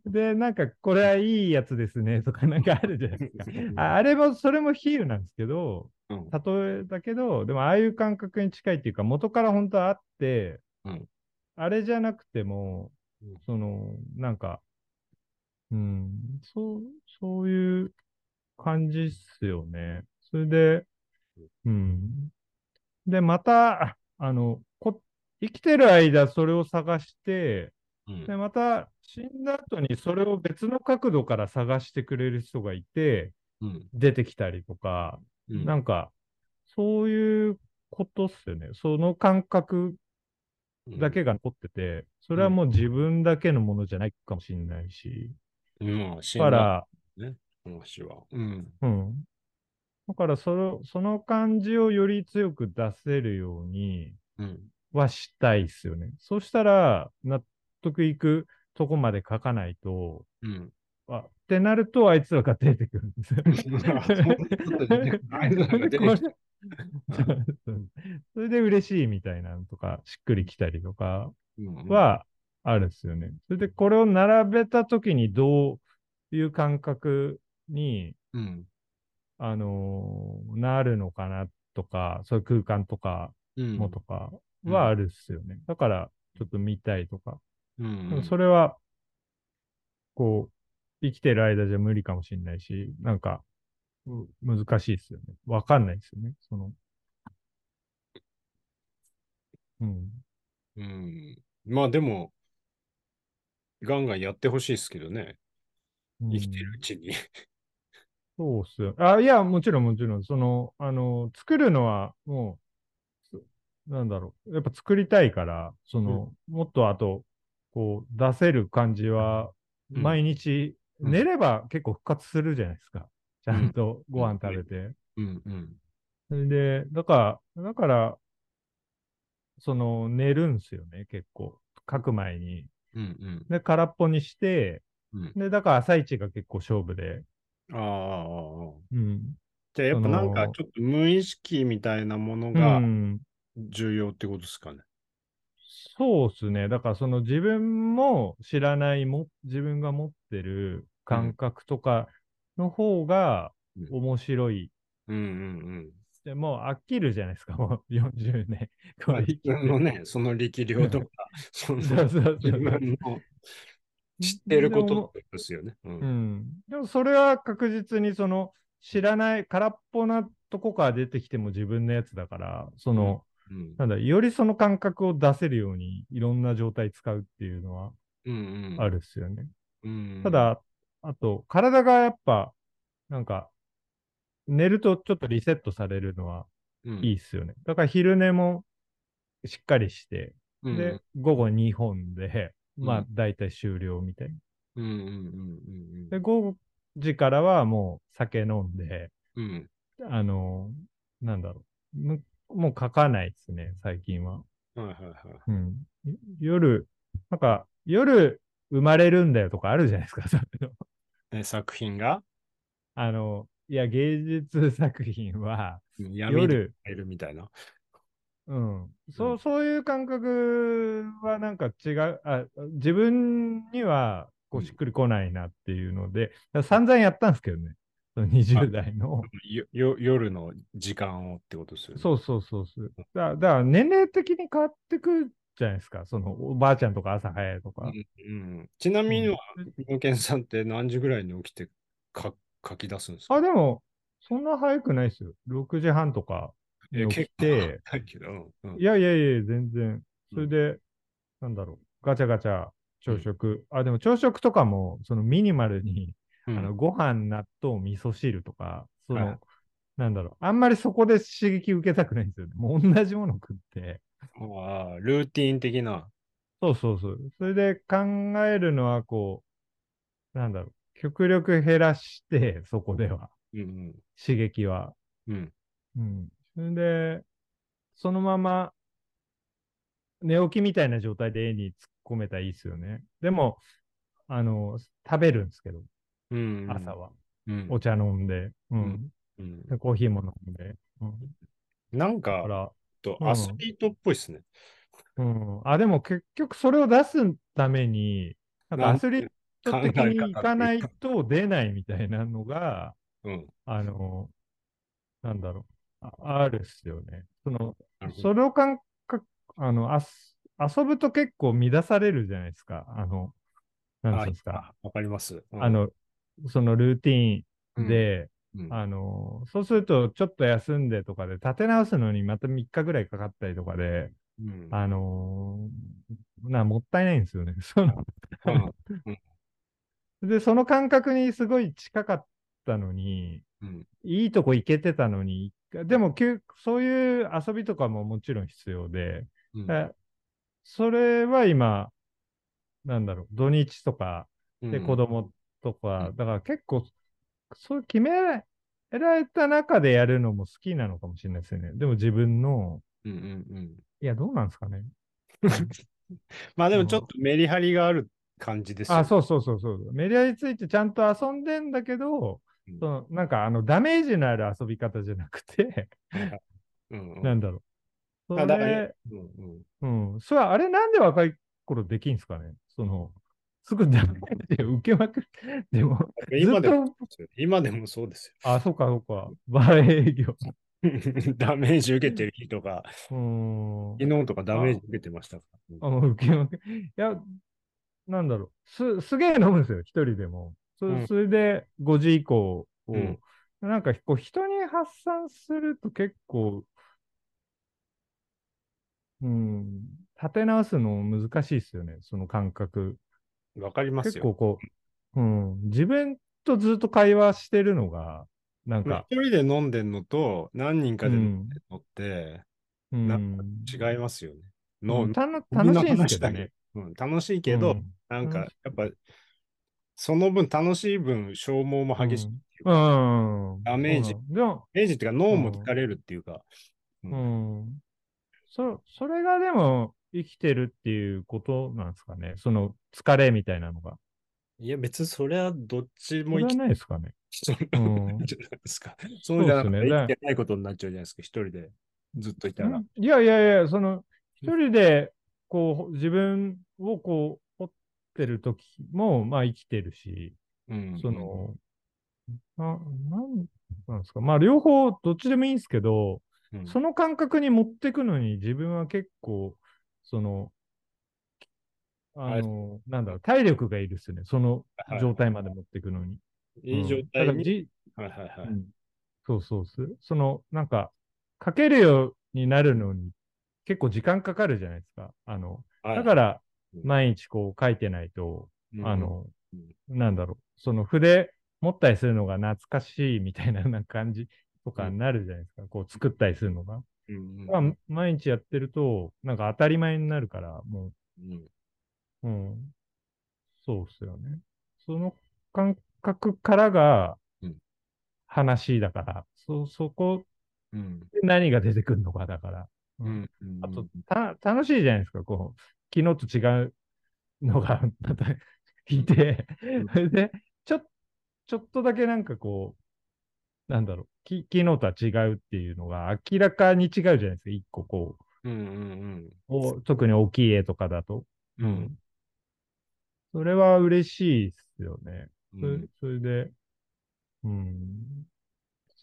で、なんか、これはいいやつですね、とかなんかあるじゃないですか。ああれも、それも比喩なんですけど、うん例えだけど、でもああいう感覚に近いっていうか、元から本当はあって、うんあれじゃなくてもうん、その、なんか、うん、そう、そういう感じっすよね。それで、うん。で、また、あの、こ生きてる間それを探して、うんで、また死んだ後にそれを別の角度から探してくれる人がいて、うん出てきたりとか、うんなんか、そういうことっすよね。その感覚だけが残ってて、それはもう自分だけのものじゃないかもしれないし、うん、死んだだから、話は。うん。うん。だからその、その感じをより強く出せるようにうん。はしたいっすよね。そしたら、納得いくとこまで書かないと、うん。あってなると、あいつらが出てくるんですよ。それで嬉しいみたいなのとか、しっくりきたりとかうんはあるんですよね。それでこれを並べたときにどういう感覚に、うん。あのーなるのかなとか、そういう空間とかうん。もとかはあるっすよね。だから、ちょっと見たいとか。うんそれは、こう、生きてる間じゃ無理かもしれないし、なんか、う難しいですよね。わかんないですよね。その、うん。うん。まあでも、ガンガンやってほしいですけどね。生きてるうちに。そうっすよ。あ、いや、もちろんもちろん、その、あの、作るのはもう、すなんだろう。やっぱ作りたいから、その、もっとあと、こう、出せる感じは、うん毎日、うん寝れば結構復活するじゃないですか。ちゃんとご飯食べて。うんうん。それで、だから、だから、その、寝るんすよね、結構。書く前に。うんうん。で、空っぽにして、うんで、だから朝一が結構勝負で。ああ。うん。じゃあやっぱなんかちょっと無意識みたいなものうがん。重要ってことですかね。そうですね。だからその自分も知らないも、自分が持ってる感覚とかの方がうん面白い。うんうんでもう飽きるじゃないですか、もう40年。うん。まあ、自分のね、その力量とか、そ のそうそうそう自分の知ってることですよね。う。うんん。でもそれは確実にその知らない空っぽなとこから出てきても自分のやつだから、その、うんなんだ、よりその感覚を出せるようにいろんな状態使うっていうのはうんうん。あるっすよね。うん。た、だ、あと、体がやっぱ、なんか、寝るとちょっとリセットされるのはうん、いいっすよね。だから昼寝もしっかりして、うんで、午後2本で、まあうん、大体終了みたいな。うんうんうんうんで、5時からはもう酒飲んで、うん。うん。あの、なんだろう。むもう書かないですね、最近は。はいはいはい。うん。夜、なんか、夜生まれるんだよとかあるじゃないですか、そえ作品が？あの、いや、芸術作品は、夜、入るみたいな。うん、そうう、ん。そういう感覚はなんか違う、あ、自分にはこううん。しっくりこないなっていうので、散々やったんですけどね、その20代の。よよ夜の時間をってことですよね。そうそうそうそう。だだから年齢的に変わってくじゃないですか、そのおばあちゃんとか朝早いとか。うんうん、ちなみには、うん。みのけんさんって何時ぐらいに起きてか書き出すんですか？あ、でも、そんな早くないですよ。6時半とかに起きて、うんうんいやいやいや、全然。それで、なんだろう、ガチャガチャ朝食。あ、でも朝食とかも、そのミニマルに、うんあのご飯、納豆、味噌汁とか、その、はいなんだろう、あんまりそこで刺激受けたくないんですよね。もう同じもの食って。ああルーティン的な。そうそうそう。それで考えるのは、こう、なんだろう、極力減らして、そこでは、うん刺激は。うんうん。で、そのまま、寝起きみたいな状態で絵に突っ込めたらいいですよね。でも、あの、食べるんですけど、うん。朝は。うん。お茶飲んで、うん。うんでコーヒーも飲んで。うん。なんか、だから、とうんアスリートっぽいですね。うん。あ、でも結局それを出すために、なんかアスリート的に行かないと出ないみたいなのが、うん。あの、なんだろう、ああるっすよね。その、それを感覚、あの、あす遊ぶと結構乱されるじゃないですか。あの、なんですか。あわかります。うんあ、の、そのルーティーンで、うんあの、そうするとちょっと休んでとかで立て直すのにまた3日ぐらいかかったりとかで、うんあのな、もったいないんですよね。その、で、その感覚にすごい近かったのに、うんいいとこ行けてたのに、でもきゅそういう遊びとかももちろん必要で、うんえそれは今、なんだろう、土日とかで子供とか、うんだから結構、そう決められた中でやるのも好きなのかもしれないですよね。でも自分の、うんうんうんいや、どうなんですかね。まあでもちょっとメリハリがある感じですよねあ、そうそうそうそう。メディアについてちゃんと遊んでんだけど、うんそのなんかあのダメージのある遊び方じゃなくて、うんうんなんだろう。そあだかうんうんうん。それはあれなんで若い頃できんすかね？その、すぐダメージを受けまくる。でも、今でも今でもそうですあ、そうかそうか。バー営業。よ。ダメージ受けてる日とか、うーん。昨日とかダメージ受けてましたから。あ、受けまくいや、なんだろう。す、すげえ飲むんですよ、一人でも。そうん。それで5時以降を、うん。なんかこう人に発散すると結構、うん、立て直すの難しいですよね、その感覚。わかりますよ。結構こう、うん、自分とずっと会話してるのが、なんか、一人で飲んでんのと何人かで飲んでるのってうん、なん違いますよね。のうん。楽しいんですけどね。うん、楽しいけど、うん。なんかやっぱその分楽しい分消耗も激しいっていううか、ん。ダメージダメージっていうか脳も疲れるっていうか、ううんん。そ、それがでも生きてるっていうことなんですかね。その疲れみたいなのが。いや別にそれはどっちも生きてないですかね。るうんじゃないですか？そうじゃなくて生きてないことになっちゃうじゃないですか、一人でずっといたら。んいやいやいや、その、一人で、こう、自分をこう、掘ってる時も、まあ生きてるし、うんその、な、なんなんですか。まあ両方どっちでもいいんですけど、うんその感覚に持ってくのに自分は結構、その、あの、なんだろう、体力がいるっすね。そのはい状態まで持ってくのに。いい状態はいはいはい。うんそうそうっす。その、なんか、書けるようになるのに結構時間かかるじゃないですか。あの、はいだからうん毎日こう書いてないと、うん。あの、うん。なんだろう、その筆持ったりするのが懐かしいみたいな感じとかになるじゃないですか。こう作ったりするのが。まあ、毎日やってると、なんか当たり前になるから、もう。ん。う、うん。そうっすよね。その感覚からがうん。話だから、そ、そこうん。で何が出てくるのかだから。うん。あと、た、楽しいじゃないですか、こう、昨日と違うのが、また、いて、それで、ちょ、ちょっとだけなんかこう、なんだろう、き昨日とは違うっていうのが明らかに違うじゃないですか、一個こうんうんう、お特に大きい絵とかだと。うんうんそれは嬉しいっすよね。それうんそれで、うん。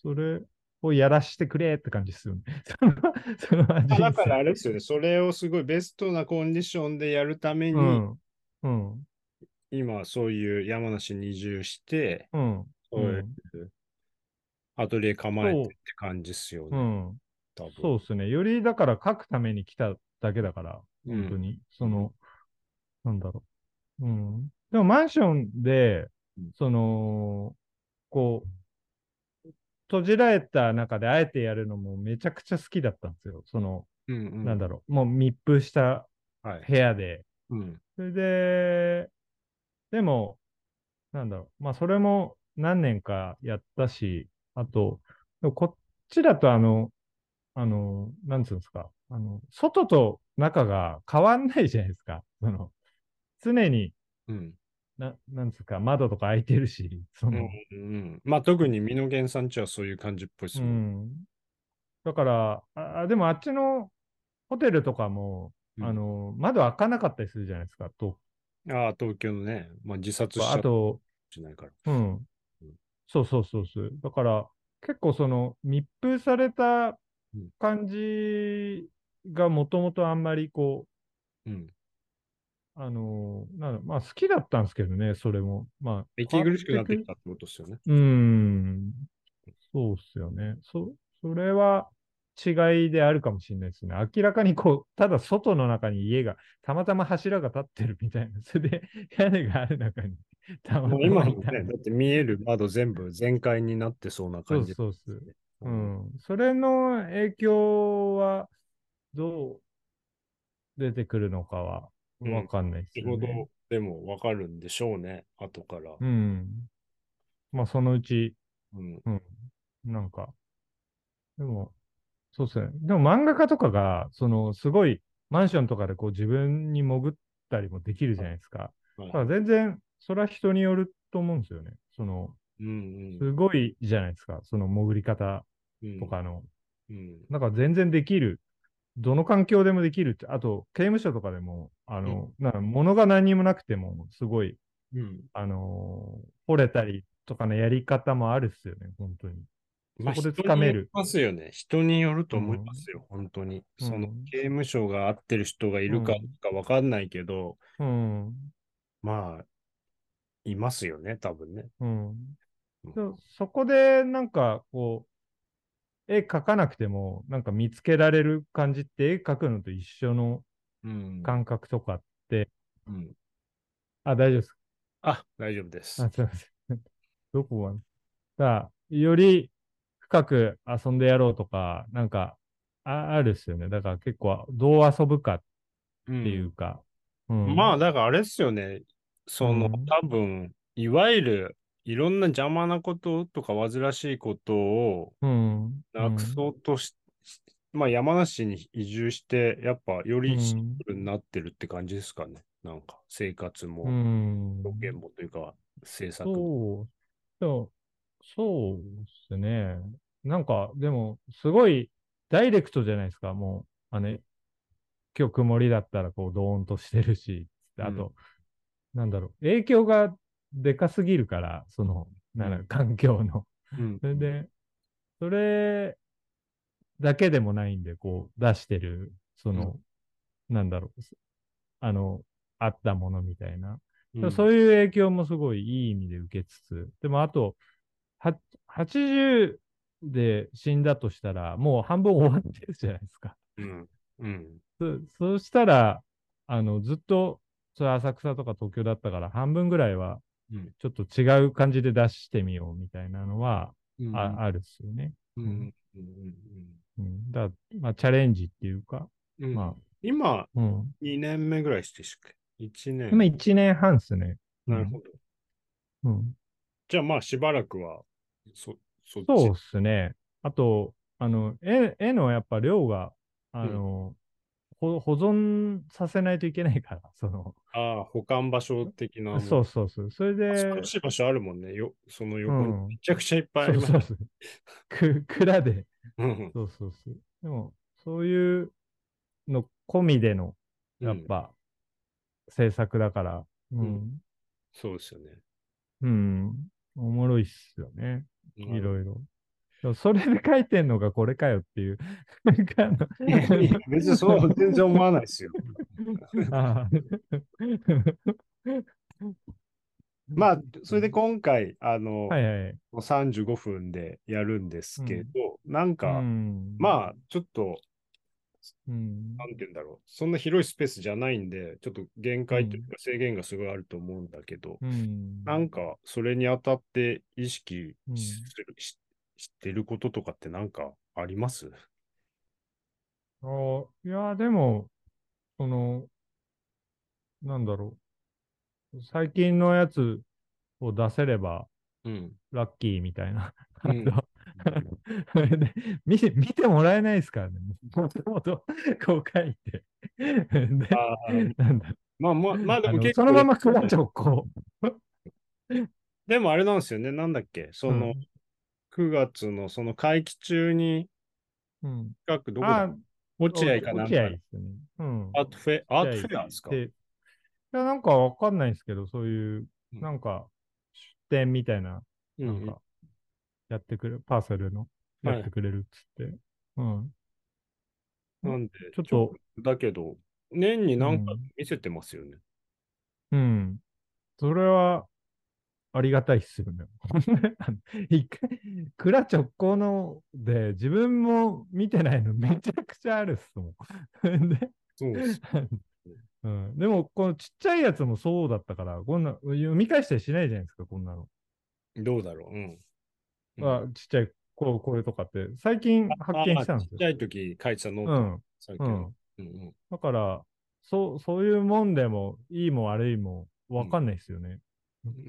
それをやらしてくれって感じですよね。その、そのあだからあれれですよね、それをすごいベストなコンディションでやるために、うん。うん。今そういう山梨に移住して、うん。そういうアトリエ構えてって感じっすよね。うん。そうですね。よりだから書くために来ただけだから、うん本当に。その、なんだろう。うん。でもマンションでうん、その、こう、閉じられた中であえてやるのもめちゃくちゃ好きだったんですよ。その、うんうんなんだろう。もう密封したはい。部屋で。うんそれで、でも、なんだろう。まあ、それも何年かやったし、あと、こっちだとあの、あの、なんつうんですか。あの、外と中が変わんないじゃないですか。その、常に、うんななんつうか、窓とか開いてるし、そうんの、うんまあ特に美濃源さんちはそういう感じっぽいですうもん。ん。だから、あ、あでもあっちのホテルとかも、うんあの、窓開かなかったりするじゃないですか、と。ああ、東京のね、まあ自殺しちゃあと、しないから。うんうん。そうそうそうそう。だから、結構その密封されたうん感じがもともとあんまりこうん。う、あのーなまあ好きだったんですけどね、それも。まあ、息苦しくなってきた。たってことですよね。うーん。そうっすよね。そ、それは違いであるかもしれないですね。明らかにこう、ただ外の中に家が、たまたま柱が立ってるみたいな。それで屋根がある中に、たまたもう今のね、だって見える窓全部全開になってそうな感じ。そうそう。ううんん。それの影響は、どう出てくるのかは、うんわかんないです仕事。でもわかるんでしょうね、後から。うん。まあ、そのうち、うん。うん。なんか、でも、そうっすね。でも漫画家とかが、その、すごい、マンションとかでこう自分に潜ったりもできるじゃないですか。はいだから全然、それは人によると思うんですよね。その、うんすごいじゃないですか。その潜り方うん。とかの。うん。なんか全然できる。どの環境でもできるって。あと、刑務所とかでも、あの、なんか物が何にもなくても、すごい、うん。あのー掘れたりとかのやり方もあるっすよね、本当に。まあ、そこで人掴めるますよね。人によると思いますよ、本当に。そのうん刑務所が合ってる人がいるかうんかわかんないけど、うん。まあ、いますよね、多分ね。うんそこで、なんか、こう、絵描かなくても、なんか見つけられる感じって、絵描くのと一緒のうん。感覚とかって、うん。あ、大丈夫ですあ、大丈夫ですあ、。すいません。どこが？だからより深く遊んでやろうとか、なんか、ああるっすよね。だから結構、どう遊ぶかっうんていうか。うんまあ、だからあれですよね。その、うん多分、いわゆる、いろんな邪魔なこととか煩わしいことをうん。なくそうとし、しまあ山梨に移住して、やっぱよりシンプルになってるって感じですかね。なんか、生活も、うん。表現もというか、制作も。そう、そう、そうですね。なんか、でも、すごいダイレクトじゃないですか。もう、あの、今日曇りだったら、こう、ドーンとしてるし、あと、なんだろう、影響がでかすぎるから、その、なん環境の。うん それで、それだけでもないんで、こう、出してる、その、なんだろう、あの、あったものみたいな。うんそういう影響もすごいいい意味で受けつつ、でもあと、は80で死んだとしたら、もう半分終わってるじゃないですか。うん。うん。そそうしたら、あの、ずっと、それ浅草とか東京だったから、半分ぐらいは、うんちょっと違う感じで出してみようみたいなのは、うんああるっすよね。うんうんうん、だまあ、チャレンジっていうか、ま今、あ、うん。2年目ぐらいしてしっけ ?1 年。今1年半っすね。なるほど。うん。じゃあまあしばらくは、そ、そっち。そうっすね。あと、あの、絵絵のやっぱ量が、あの、ほ保存させないといけないから、その、ああ、保管場所的な。そうそうそう。それで、少しい場所あるもんね。よその横うんに。めちゃくちゃいっぱいあそうります。そうそう。く、蔵で、うんそうそうそう。でも、そういうの込みでの、やっうんぱ、制作だから、ううんん。そうですよね。うん。おもろいっすよね。いいろいろ。それで書いてんのがこれかよっていう。別にそう、全然思わないですよ。あまあ、それで今回、あの、はいはい。35分でやるんですけど、なんうか、ん、まあ、ちょっと、うん、なんて言うんだろう。そんな広いスペースじゃないんで、ちょっと限界というか制限がすごいあると思うんだけど、うん。なんか、それにあたって意識うんする、ししてることとかってなんかあります？あいや、でも、その、なんだろう。最近のやつを出せればうん。ラッキーみたいな。うん 見て見てもらえないですからね。もともとこう書いて。であーなんだまあまあ、まあでも結構、そのままクラ直行。でもあれなんですよね。なんだっけ？その、うん9月のその会期中に、うん、近くどこだ？あ落合かなんか落合ですよね。うん。アートフェア、アートフェアですか？でいや、なんかわかんないんですけど、そういう、うんなんか、出店みたいな、うなんか、やってくれる、パーセルの、はいやってくれるっつって。うん。なんで、ちょっと、だけど、年に何かうん見せてますよね。うん。それは、ありがたいっすよね。一回、蔵直行ので、自分も見てないのめちゃくちゃあるっすもん。で、そうです。うん、でも、このちっちゃいやつもそうだったから、こんな、読み返したりしないじゃないですか、こんなの。どうだろう。うん。あちっちゃい、こう、これとかって、最近発見したんですよ。あちっちゃい時書いてたノート、うん。さっきのうん。うんうんだから、そう、そういうもんでも、いいも悪いも、わかんないですよね。ん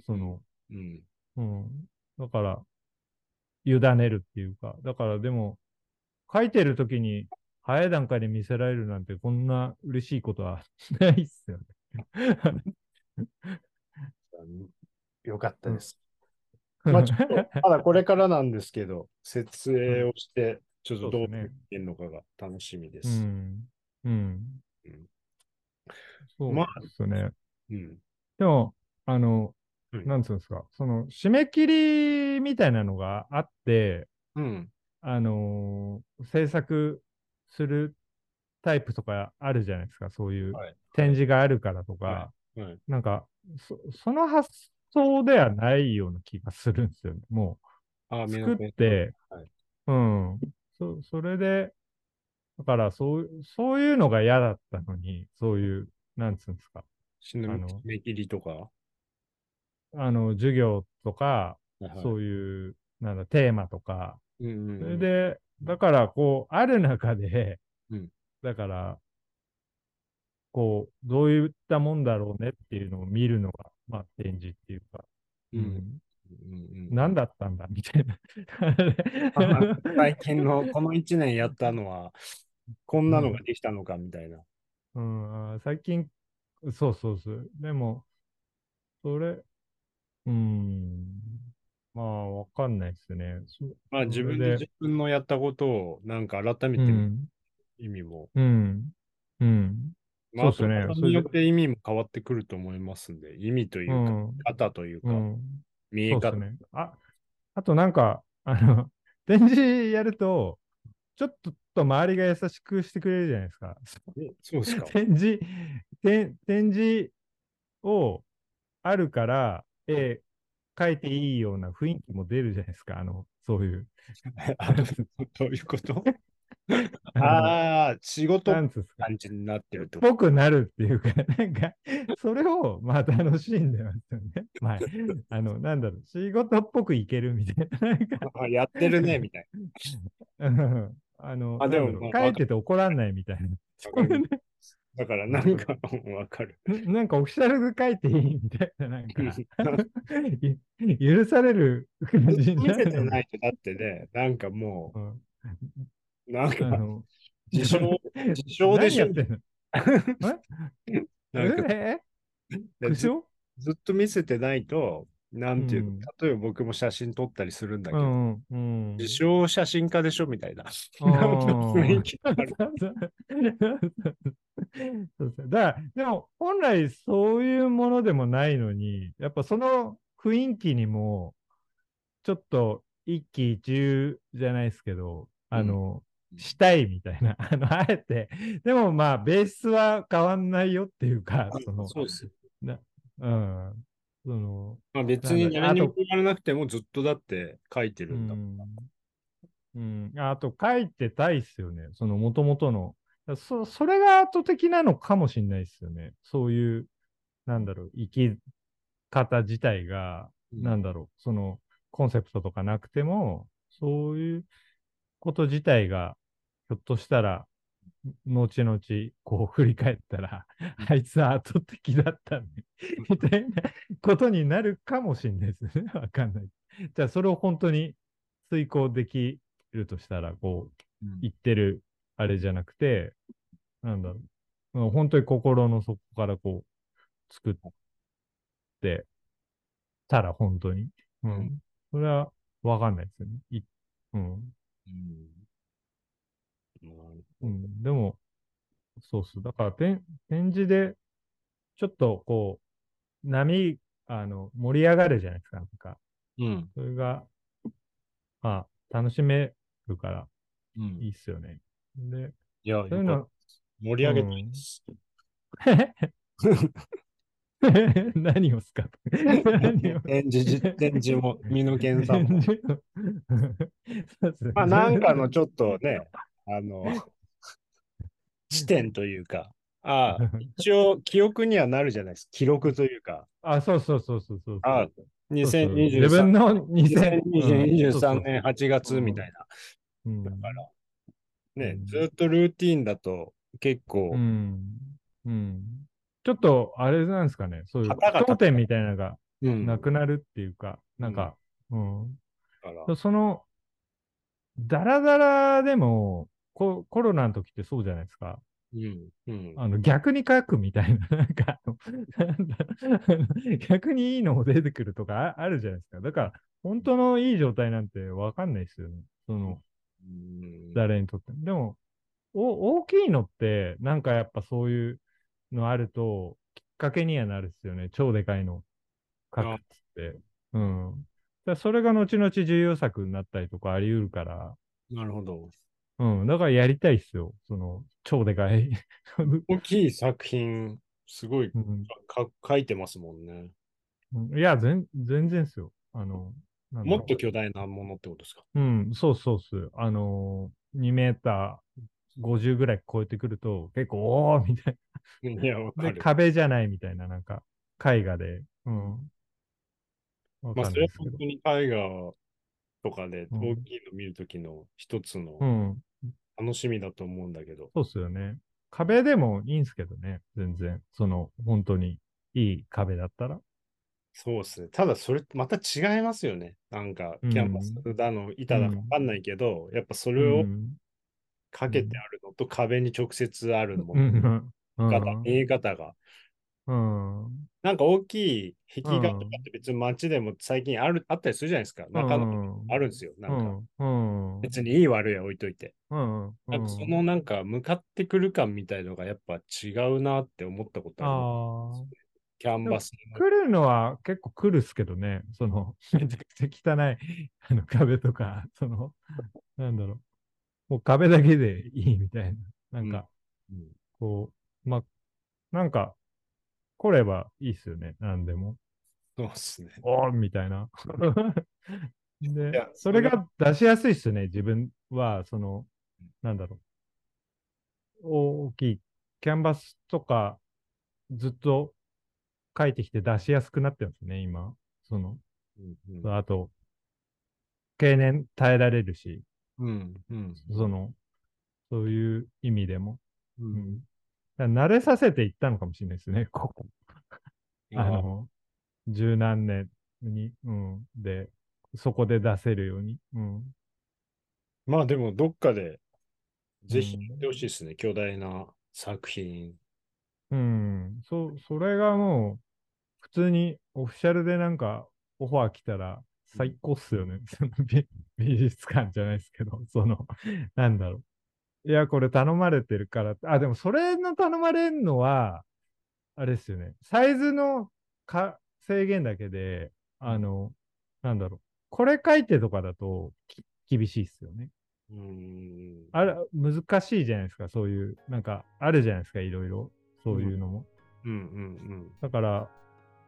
その、うん。うん。だから、委ねるっていうか、だからでも、書いてる時に、早い段階で見せられるなんて、こんな嬉しいことはないっすよね。よかったです。まあちょっと、まだこれからなんですけど、設営をして、ちょっとどうなってんのかが楽しみでうす。ん。うんうん。そうまですね。うん。でも、あの、うんなんつうんですか、その、締め切りみたいなのがあって、うん。あのー制作するタイプとかあるじゃないですか、そういうはい展示があるからとか、はいはい。なんかそ、その発想ではないような気がするんですよね。もあ、う、作って、はいうん、そそれで、だからそう、そういうのが嫌だったのに、そういう、なんつうんですか、締切りとか。はあの、授業とか、いはい。そういう、なんだ、テーマとか、うんうんうん。それで、だから、こう、ある中で、うん。だから、こう、どういったもんだろうねっていうのを見るのが、まあ、展示っていうか、うん。うん。うんうん何だったんだみたいな。あ最近のこの1年やったのは、こんなのができたのかみたいな。うん、あー最近、そうそうそう。でも、それ、うーん、まあ、わかんないですね。そまあそ自分でれで自分のやったことをなんか改めうん、意味も、うん、うん、まあ、そうっすね場所によって意味も変わってくると思いますんで、意味というか、うん、方というか、うん。見え方。そうですね。あ、あとなんか、あの、展示やると、ちょっと周りが優しくしてくれるじゃないですか。えそうですか。展示、展展示をあるから、絵描いていいような雰囲気も出るじゃないですか。あの、そういう。あ どういうこと？あのああ、仕事。感じになってるってこと？ぽくなるっていうか、なんか、それを、まあ、楽しんでますよね。まあ、あの、なんだろう、仕事っぽくいけるみたいな。なやってるね、みたいうんあの、あでもなんだろうまあ書いてて怒らんないみたいな。だから、なんか、わかる。ななんかオフィシャルで書いていいみたいな、なんか、い 許される感じに見せてないと、だってね、なんかもうん。う、なんあか、の、自称、自称でしょ？なんか、苦笑？ずっと見せてないと、なんていうの、うん。例えば僕も写真撮ったりするんだけど、うんうん。自称写真家でしょみたいな。雰囲気があるそうそう。だから、でも本来そういうものでもないのに、やっぱその雰囲気にも、ちょっと一喜一憂じゃないですけど、あの、うん。したいみたいな、あの、あえて、でもまあ、ベースは変わんないよっていうか、その、そうです。なうん、その、まあ、別に何にも言われなくてもずっとだって書いてうるんだ。ん、うん、あと書いてたいっすよね。その元々の。そそれが後的なのかもしれないですよね。そういう、なんだろう、生き方自体が、うんなんだろう、そのコンセプトとかなくても、そういうこと自体が、ひょっとしたら、後々、こう振り返ったら、あいつは後的だったね、みたいなことになるかもしれないですね。わかんない。じゃあ、それを本当に遂行できるとしたら、こう、うん言ってるあれじゃなくて、なんだろう、うん本当に心の底からこう、作ってたら本当に。ううんん。それはわかんないですよね。いうん。うんうん。でも、そうっす。だから展、展示で、ちょっとこう、波、あの、盛り上がるじゃないですか。なんか、うん。それが、まあ、楽しめるからうんいいっすよね。で、いや、そういうの、盛り上げたいです。何をっすか？展示、展示も、身の健さんも。まあ、なんかのちょっとね、あの、地点というか、ああ、一応記憶にはなるじゃないですか。記録というか、あ、そうそうそうそうそう。ああ、そうそう自2023分の2000 2023年8月みたいな。うんだから、ねう、んずっとルーティンだと結構う、ん。うん。ちょっと、あれなんですかね。そういう、当点みたいなのがうんなくなるっていうか、なんか、うん。だからその、ダラダラでもコ、コロナの時ってそうじゃないですか。うん、うん。あの逆に書くみたいな、なんか 逆にいいのも出てくるとかああるじゃないですか。だから、本当のいい状態なんてわかんないですよね。その、うん誰にとっても。でも、お大きいのって、なんかやっぱそういうのあると、きっかけにはなるっすよね。超でかいの書くっつって。うん。だそれが後々重要作になったりとかあり得るから、なるほど。うん。だからやりたいっすよ。その、超でかい。大きい作品、すごいうんか書いてますもんね。うんいや、全全然っすよ。あの、もっと巨大なものってことですか？うん、そうそうっす。あの2メーター50ぐらい超えてくると、結構、おーみたいいや、わかる。壁じゃないみたいな、なんか、絵画で。うん。わまあ、それは。本当に絵画とかでうん大きいの見るときの一つうのん。楽しみだと思うんだけど。そうっすよね。壁でもいいんすけどね、全然。その、本当にいい壁だったら。そうですね。ただ、それまた違いますよね。なんか、うんキャンバスだの、板だかわかんないけど、やっぱそれをうんかけてあるのと壁に直接あるもの、うん。うん方見え方が。うん。なんか大きい壁画とかって別に街でも最近ある、あったりするじゃないですか。中野うんあるんですよ。なんか、うん。別にいい悪いは置いといて。うん。なんかそのなんか向かってくる感みたいのがやっぱ違うなって思ったことある。ああ。キャンバスの。来るのは結構来るっすけどね。その、めちゃくちゃ汚いあの壁とか、その、なんだろう。もう壁だけでいいみたいな。なんか、うんこう、ま、なんか、来ればいいっすよね。なんでも。そうですね。おーみたいな。で、それが出しやすいっすね。自分は、その、なんだろう。大きいキャンバスとか、ずっと書いてきて出しやすくなってるんですね、今。その、うんうんあと、経年耐えられるし、うんうんその、そういう意味でも。ううんん。だから慣れさせていったのかもしれないですね、ここ。ああの、十何年に、うん。で、そこで出せるように。うん。まあでもどっかでぜひやってほしいですね。巨大な作品。うん。そ、それがもう、普通にオフィシャルでなんかオファー来たら最高っすよね。美術館じゃないですけど、その、なんだろう。いや、これ頼まれてるから。あ、でもそれの頼まれるのは、あれですよね。サイズのか制限だけで、あの、なんだろう。これ書いてとかだとき厳しいっすよね。うーん。あれ、難しいじゃないですか。そういう、なんか、あるじゃないですか。いろいろ。そういうのも。うんうんだから、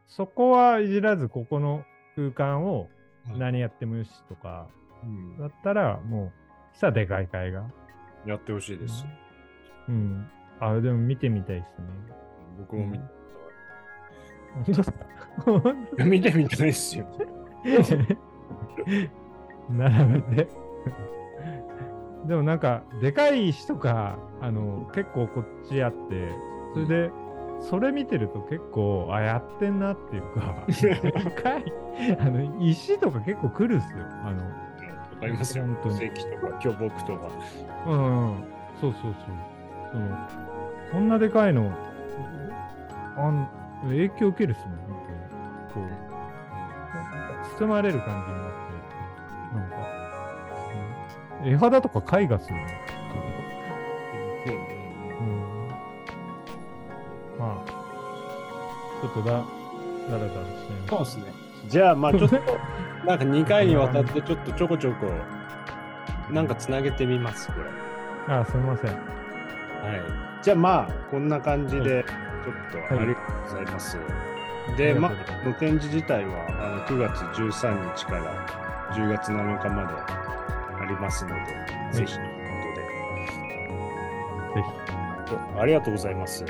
そこはいじらず、ここの空間をうん。何やってもよしとか、うんだったら、もう、さあ、でかい絵画。やってほしいです。うん。あ、でも見てみたいですね。僕も見うん見てみたいですよ。並べて。でもなんか、でかい石とか、あの、結構こっちあって、それで、それ見てると結構、あ、やってんなっていうか、でかい、あの、石とか結構来るっすよ。あの、わかりますよ。本当に石とか巨木とか。うん、うん、そうそうそう。その、こんなでかいの、あん影響受けるっすもん、本当に。こう、包まれる感じになって、なんか、うん絵肌とか絵画っすよね。うん。まあ、ちょっとだ、だらだらしてそうですね。じゃあ、まあちょっと、なんか2回にわたってちょっとちょこちょこ、なんかつなげてみます、これ。あ、すみません。はい。じゃあまあ、こんな感じで、ちょっとはいありがとうございます。あで、まありがとうございま、この展示自体はあの9月13日から10月7日までありますので、ぜひということで、ぜひ。ありがとうございます。